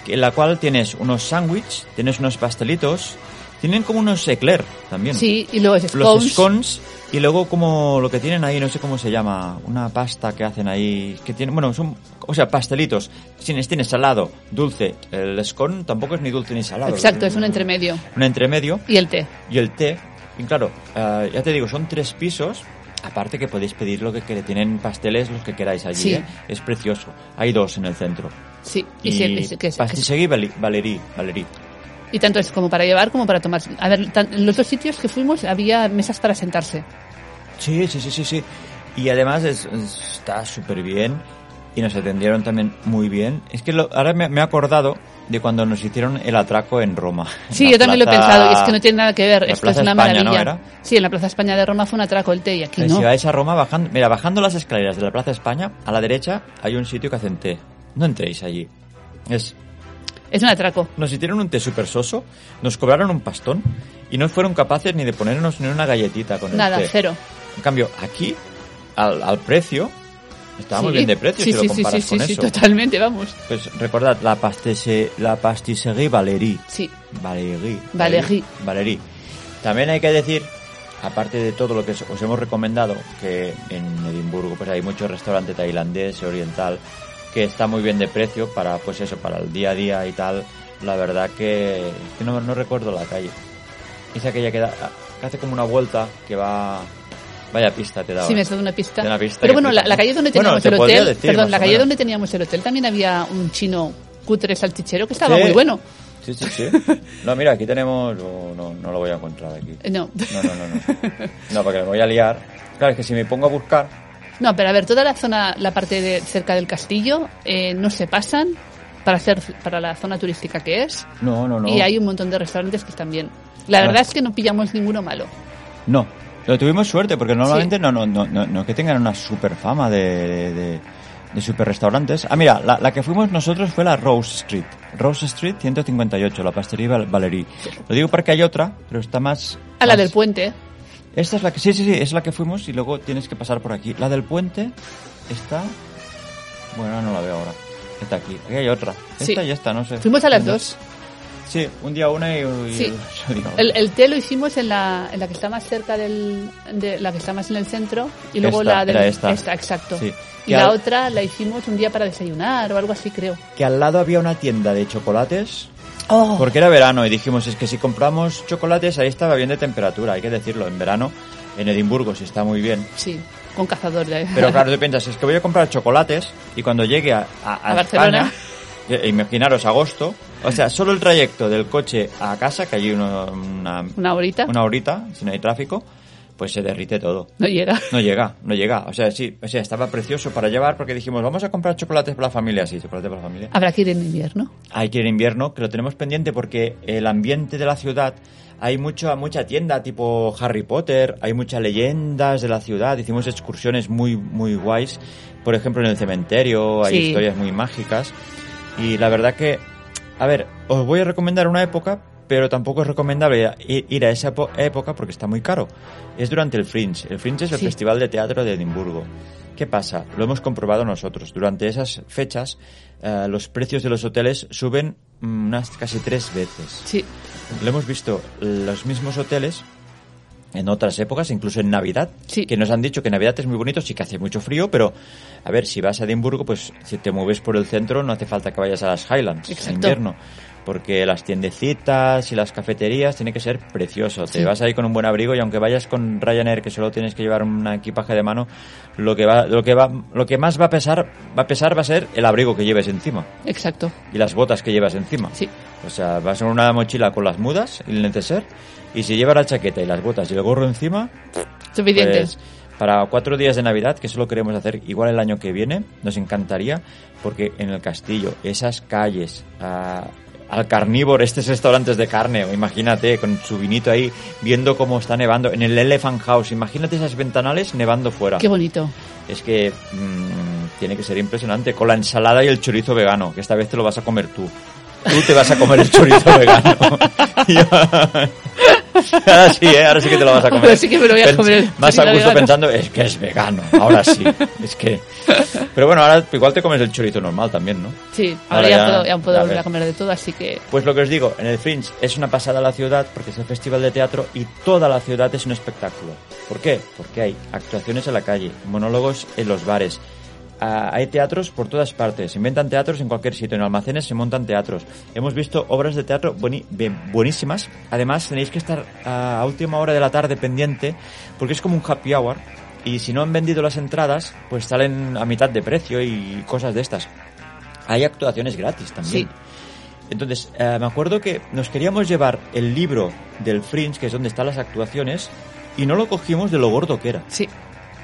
en la cual tienes unos sándwiches, tienes unos pastelitos, tienen como unos eclair también. sí, y luego es Los scones. Y luego como lo que tienen ahí, no sé cómo se llama, una pasta que hacen ahí, que tienen, bueno, son, o sea, pastelitos. Tienes, tienes salado, dulce. El scone tampoco es ni dulce ni salado. Exacto, es un entremedio. Un entremedio Y el té. y el té. Y claro, eh, ya te digo, son tres pisos. Aparte que podéis pedir lo que queráis. Tienen pasteles los que queráis allí, Sí. ¿eh? Es precioso. Hay dos en el centro. Sí, y, Y, se- que que Valerie, Valerie. Y tanto es como para llevar como para tomar. A ver, tan- en los dos sitios que fuimos había mesas para sentarse. Sí, sí, sí, sí, sí. Y además es- es- está súper bien y nos atendieron también muy bien. Es que lo- ahora me, me he acordado de cuando nos hicieron el atraco en Roma. En Sí, la yo también lo he plaza- pensado y es que no tiene nada que ver. Esto es Plaza una España, ¿no? maravilla. era? Sí, en la Plaza España de Roma fue un atraco el té y aquí Eh, no. Si vais a Roma, bajando, mira, bajando las escaleras de la Plaza España, a la derecha hay un sitio que hacen té. No entréis allí. Es, Es un atraco. nos hicieron un té súper soso, nos cobraron un pastón y no fueron capaces ni de ponernos ni una galletita con el Nada, té. cero. En cambio, aquí, al, al precio, Sí. bien de precio sí, si sí, lo sí, comparas sí, con sí, eso. sí, totalmente, vamos. Pues recordad, la, pastise, la pastisserie Valérie. Sí, Valérie. Valérie. Valérie. También hay que decir, aparte de todo lo que os os hemos recomendado, que en Edimburgo pues hay mucho restaurante tailandés oriental que está muy bien de precio para pues eso, para el día a día y tal. La verdad que, que no, no recuerdo la calle. Es aquella que, da, que hace como una vuelta que va... Vaya pista te daba. sí me has dado una pista. Una pista Pero bueno, la, la calle donde Bueno, teníamos te el hotel, decir, perdón, la calle donde teníamos el hotel también había un chino cutre salchichero que estaba Sí. muy bueno. Sí, sí, sí. No, mira, aquí tenemos... oh, no, no lo voy a encontrar aquí. No. No, no, no, no. No, porque me voy a liar. Claro, es que si me pongo a buscar... No, pero a ver, toda la zona, la parte de cerca del castillo, eh, no se pasan para hacer para la zona turística que es. No, no, no. Y hay un montón de restaurantes que están bien. La verdad es que no pillamos ninguno malo. No. Pero tuvimos suerte, porque normalmente no, no, no, no, no que tengan una super fama de, de, super restaurantes. Ah, mira, la, la que fuimos nosotros fue la Rose Street. Rose Street 158, la pastelería Val- Valerie. Lo digo porque hay otra, pero está más... A la más- del puente. Esta es la que... Sí, sí, sí, es la que fuimos y luego tienes que pasar por aquí. La del puente está... Bueno, no la veo ahora. Está aquí. Aquí hay otra. Sí. Esta y esta, no sé. Fuimos a las dos. Sí, un día una y... y Sí. El, el té lo hicimos en la, en la que está más cerca del, de la que está más en el centro y luego Esta, la del era esta. exacto. Sí. Y la otra la hicimos un día para desayunar o algo así, creo. que al lado había una tienda de chocolates Oh, porque era verano y dijimos es que si compramos chocolates ahí estaba bien de temperatura hay que decirlo en verano en Edimburgo sí está muy bien sí, con cazador de pero claro tú piensas es que voy a comprar chocolates y cuando llegue a, a- a A Barcelona. España, eh, imaginaros agosto o sea solo el trayecto del coche a casa que hay uno- una, una horita. una horita si no hay tráfico pues se derrite todo. No llega. No llega, no llega. O sea, sí, o sea, estaba precioso para llevar porque dijimos, vamos a comprar chocolates para la familia. Sí, chocolate para la familia. Habrá que ir en invierno. Hay que ir en invierno, que lo tenemos pendiente porque el ambiente de la ciudad, hay mucha, mucha tienda tipo Harry Potter, hay muchas leyendas de la ciudad, hicimos excursiones muy, muy guays. Por ejemplo, en el cementerio hay Sí. historias muy mágicas. Y la verdad que, a ver, os voy a recomendar una época, pero tampoco es recomendable ir a esa época porque está muy caro. Es durante el Fringe. El Fringe es el Sí. Festival de Teatro de Edimburgo. ¿Qué pasa? Lo hemos comprobado nosotros. Durante esas fechas, eh, los precios de los hoteles suben mm, unas casi tres veces. Sí. Lo hemos visto los mismos hoteles en otras épocas, incluso en Navidad, Sí. que nos han dicho que Navidad es muy bonito, sí que hace mucho frío, pero a ver, si vas a Edimburgo, pues si te mueves por el centro no hace falta que vayas a las Highlands en invierno, porque las tiendecitas y las cafeterías tiene que ser precioso. Te vas ahí con un buen abrigo y aunque vayas con Ryanair que solo tienes que llevar un equipaje de mano, lo que va lo que va lo que más va a pesar va a pesar va a ser el abrigo que lleves encima Exacto. y las botas que llevas encima. Sí. O sea, vas en una mochila con las mudas y el neceser. Y si llevas la chaqueta y las botas y el gorro encima, Suficiente. pues para cuatro días de Navidad, que eso lo queremos hacer igual el año que viene, nos encantaría, porque en el castillo, esas calles, ah, al carnívoro, estos restaurantes de carne, o imagínate, con su vinito ahí, viendo cómo está nevando, en el Elephant House, imagínate esas ventanales nevando fuera. Qué bonito. Es que mm, tiene que ser impresionante, con la ensalada y el chorizo vegano, que esta vez te lo vas a comer tú. Tú te vas a comer el chorizo vegano. ahora sí, ¿eh? ahora sí que te lo vas a comer. Ahora sí que me lo voy a comer Más a gusto vegano. pensando, es que es vegano, ahora sí. Es que... Pero bueno, ahora igual te comes el chorizo normal también, ¿no? Sí, Ahora ahora ya, ya- puedo, ya puedo a volver ver. a comer de todo, así que Pues lo que os digo, en el Fringe es una pasada la ciudad porque es el festival de teatro y toda la ciudad es un espectáculo. ¿Por qué? Porque hay actuaciones en la calle, monólogos en los bares. Ah, hay teatros por todas partes, se inventan teatros en cualquier sitio, en almacenes se montan teatros. Hemos visto obras de teatro buenísimas. Además, tenéis que estar a última hora de la tarde pendiente porque es como un happy hour y si no han vendido las entradas, pues salen a mitad de precio y cosas de estas. Hay actuaciones gratis también. Sí. Entonces, eh, me acuerdo que nos queríamos llevar el libro del Fringe, que es donde están las actuaciones, y no lo cogimos de lo gordo que era. sí.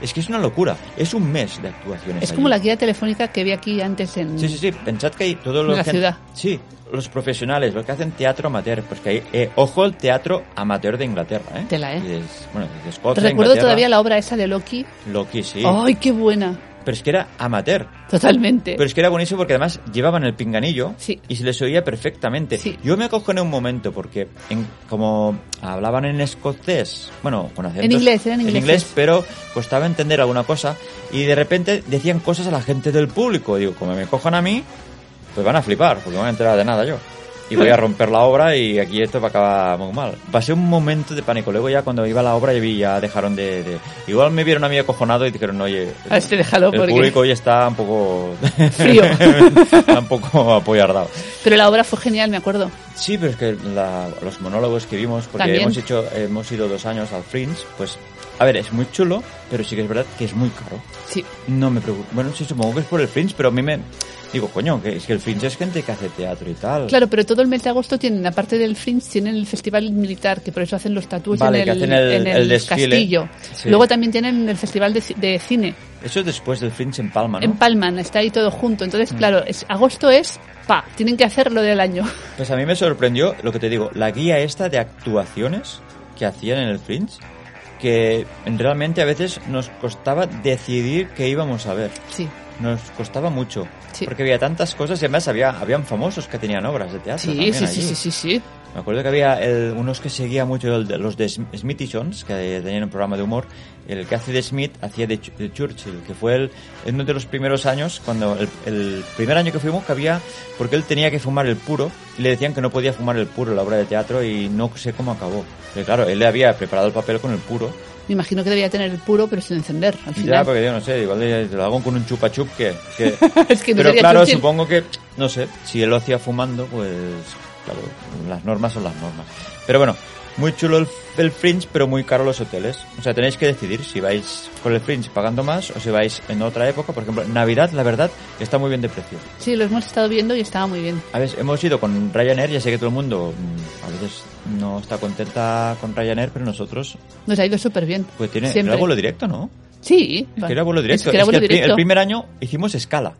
Es que es una locura. Es un mes de actuaciones. Es allí. como la guía telefónica que vi aquí antes en... Sí, sí, sí. Pensad que hay todos En los la que- ciudad. Sí, los profesionales, los que hacen teatro amateur. Pues que hay, eh, ojo, el teatro amateur de Inglaterra, ¿eh? Tela, ¿eh? Y de- bueno, de Escocia, Recuerdo Inglaterra. todavía la obra esa de Loki. Loki, sí. ¡Ay, qué buena! Pero es que era amateur. Totalmente. Pero es que era buenísimo porque además llevaban el pinganillo Sí. y se les oía perfectamente. Sí. Yo me acojoné un momento porque en- como hablaban en escocés, bueno, con acentos... En inglés, eran En ingleses. inglés, pero costaba entender alguna cosa y de repente decían cosas a la gente del público. Digo, como me cojan a mí, pues van a flipar porque no van a enterar de nada yo. Y voy a romper la obra y aquí esto va a acabar muy mal. Pasé un momento de pánico. Luego ya cuando iba a la obra ya vi, ya dejaron de, de- Igual me vieron a mí acojonado y dijeron, oye... A este déjalo el porque- público hoy está un poco... Frío. está un poco apoyardado. Pero la obra fue genial, me acuerdo. Sí, pero es que la- los monólogos que vimos, porque También. hemos hecho, hemos ido dos años al Fringe, pues, a ver, es muy chulo, pero sí que es verdad que es muy caro. Sí. No me preocupo. Bueno, sí, supongo que es por el Fringe, pero a mí me... Digo, coño, que es que el Fringe es gente que hace teatro y tal. Claro, pero todo el mes de agosto tienen, aparte del Fringe, tienen el festival militar, que por eso hacen los tatuajes Vale, en el, el- en el castillo. Sí. Luego también tienen el festival de, de cine Eso es después del Fringe en Palma, ¿no? en Palman, está ahí todo junto. Entonces, Mm. claro, es, agosto es, pa, tienen que hacer lo del año. Pues a mí me sorprendió lo que te digo, la guía esta de actuaciones que hacían en el Fringe, que realmente a veces nos costaba decidir qué íbamos a ver. Sí, Nos costaba mucho. Sí. Porque había tantas cosas y además había, habían famosos que tenían obras de teatro. sí, sí, sí, allí. sí, sí, sí. Me acuerdo que había el- unos que seguía mucho el los de Sm- Smithsons, que tenían un programa de humor. El que hace de Smith hacía de, de Churchill, que fue el, en uno de los primeros años, cuando el, el primer año que fuimos, que había, porque él tenía que fumar el puro, y le decían que no podía fumar el puro en la obra de teatro, y no sé cómo acabó. Pero claro, él le había preparado el papel con el puro. Me imagino que debía tener el puro, pero sin encender al Ya, final. porque yo no sé, igual le- lo hago con un chupa chup que... que es que no pero claro, Churchill. supongo que, no sé, si él lo hacía fumando, pues claro, las normas son las normas. Pero bueno, muy chulo el, el Fringe, pero muy caro los hoteles. O sea, tenéis que decidir si vais con el Fringe pagando más o si vais en otra época. Por ejemplo, Navidad, la verdad, está muy bien de precio. Sí, lo hemos estado viendo y estaba muy bien. A ver, hemos ido con Ryanair, ya sé que todo el mundo mm, a veces no está contenta con Ryanair, pero nosotros, Nos ha ido súper bien. pues tiene Siempre. era vuelo directo, ¿no? Sí. Es que era vuelo directo. Es que era Es que vuelo el, el primer año hicimos escala.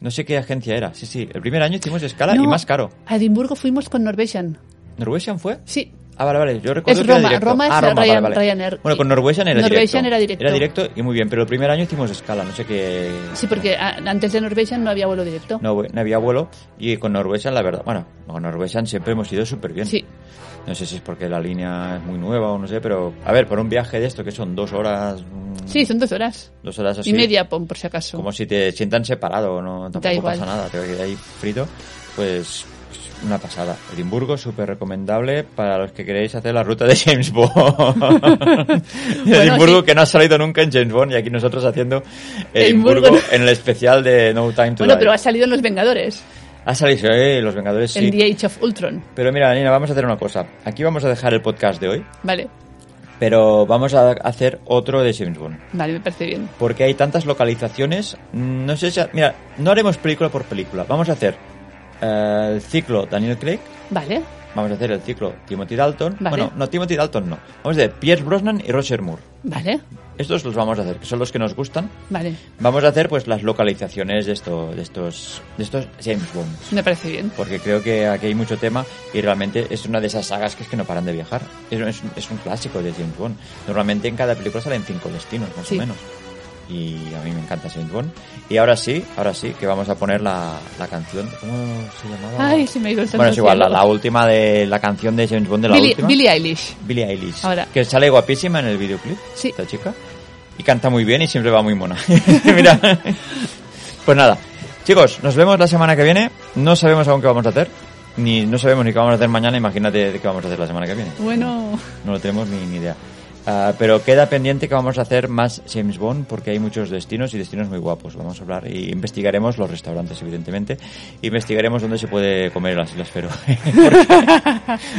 No sé qué agencia era. Sí, sí. El primer año hicimos escala y más caro. A Edimburgo fuimos con Norwegian. ¿Norwegian fue? Sí. Ah, vale, vale. Yo recuerdo Es que era Roma, directo. Roma es ah, Roma, Ryan- vale, vale. Ryanair. Bueno, con Norwegian era Norwegian directo. era directo. Era directo y muy bien, pero el primer año hicimos escala. No sé qué... Sí, porque antes de Norwegian no había vuelo directo. No, no había vuelo y con Norwegian, la verdad, bueno, con Norwegian siempre hemos ido súper bien. Sí. No sé si es porque la línea es muy nueva o no sé, pero a ver, por un viaje de esto que son dos horas, mm, Sí, son dos horas. dos horas así, Y media, por si acaso. como si te sientan separado, no tampoco pasa nada, te quedas ahí frito, pues, una pasada. Edimburgo, súper recomendable para los que queréis hacer la ruta de James Bond. Edimburgo, sí. que no ha salido nunca en James Bond, y aquí nosotros haciendo Edimburgo, en el especial de No Time to Bueno, Die. pero ha salido en Los Vengadores. Ha salido, eh, Los Vengadores, sí. En The Age of Ultron. Pero mira, Nina, vamos a hacer una cosa. Aquí vamos a dejar el podcast de hoy, Vale. pero vamos a hacer otro de James Bond. Vale, me parece bien. Porque hay tantas localizaciones. No sé si. Mira, no haremos película por película. Vamos a hacer el ciclo Daniel Craig. Vale. Vamos a hacer el ciclo Timothy Dalton. Vale. Bueno, no, Timothy Dalton no. Vamos a hacer Pierce Brosnan y Roger Moore. Vale. Estos los vamos a hacer, que son los que nos gustan. Vale. Vamos a hacer pues las localizaciones de, esto, de estos de estos James Bond. Me parece bien. porque creo que aquí hay mucho tema y realmente es una de esas sagas que es que no paran de viajar. Es, es un- es un clásico de James Bond. Normalmente en cada película salen cinco destinos, más Sí. o menos. Y a mí me encanta James Bond. Y ahora sí, ahora sí, que vamos a poner la, la canción. ¿Cómo se llamaba? Ay, me Bueno, es igual, la, última de la canción de James Bond de la Billie, última. Billie Eilish. Billie Eilish. Ahora. Que sale guapísima en el videoclip. Sí. Esta chica. Y canta muy bien y siempre va muy mona. Mira. Pues nada. Chicos, nos vemos la semana que viene. No sabemos aún qué vamos a hacer. Ni, no sabemos ni qué vamos a hacer mañana. Imagínate de qué vamos a hacer la semana que viene. Bueno, No lo tenemos ni, ni idea. Ah, pero queda pendiente que vamos a hacer más James Bond porque hay muchos destinos y destinos muy guapos. Vamos a hablar y investigaremos los restaurantes, evidentemente. Investigaremos dónde se puede comer las islas Feroe.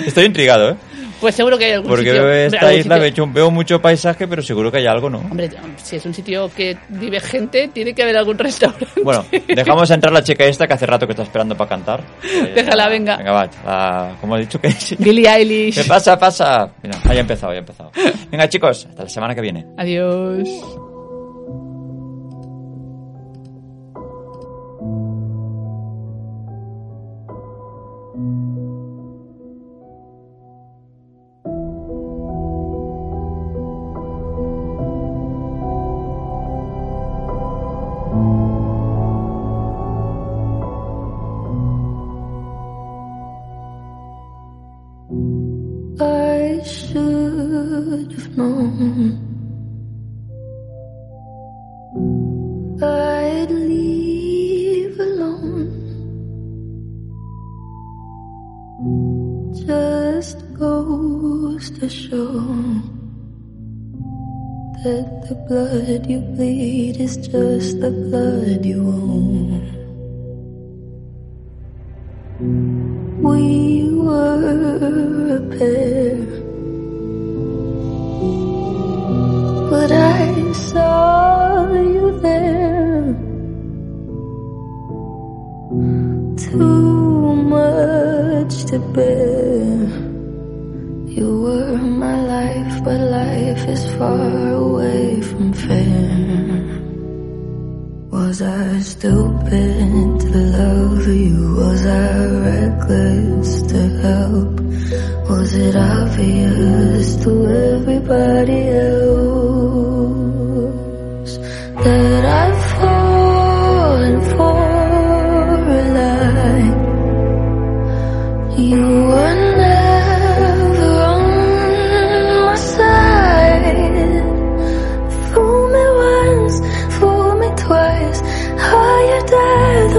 Estoy intrigado, ¿eh? Pues seguro que hay algún Porque sitio. veo Hombre, esta isla, sitio- veo, veo mucho paisaje, pero seguro que hay algo, ¿no? Hombre, si es un sitio que vive gente, tiene que haber algún restaurante. Bueno, dejamos entrar la chica esta que hace rato que está esperando para cantar. Déjala, venga. Venga, va. la- ¿Cómo he dicho que es? Billie Eilish. ¿Qué pasa? Pasa. Mira, ahí ha empezado, ya ha empezado. Venga, chicos, hasta la semana que viene. Adiós.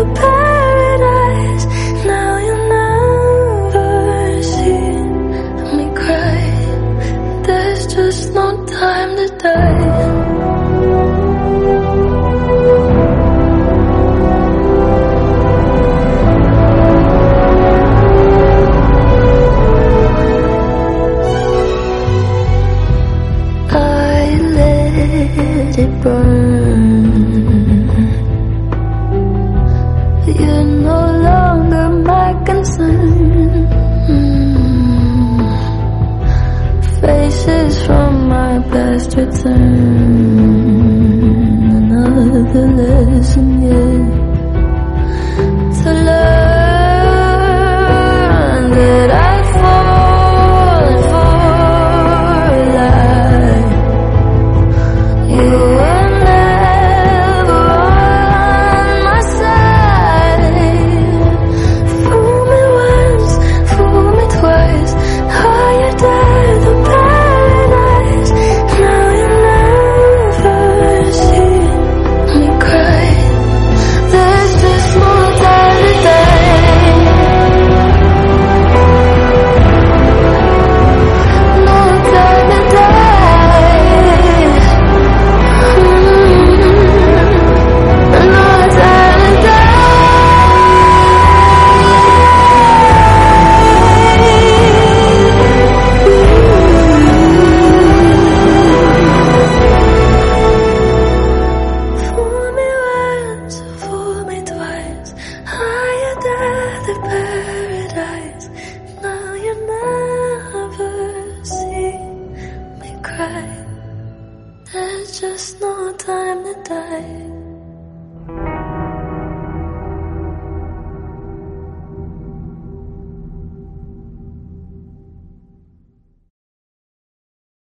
goodbye.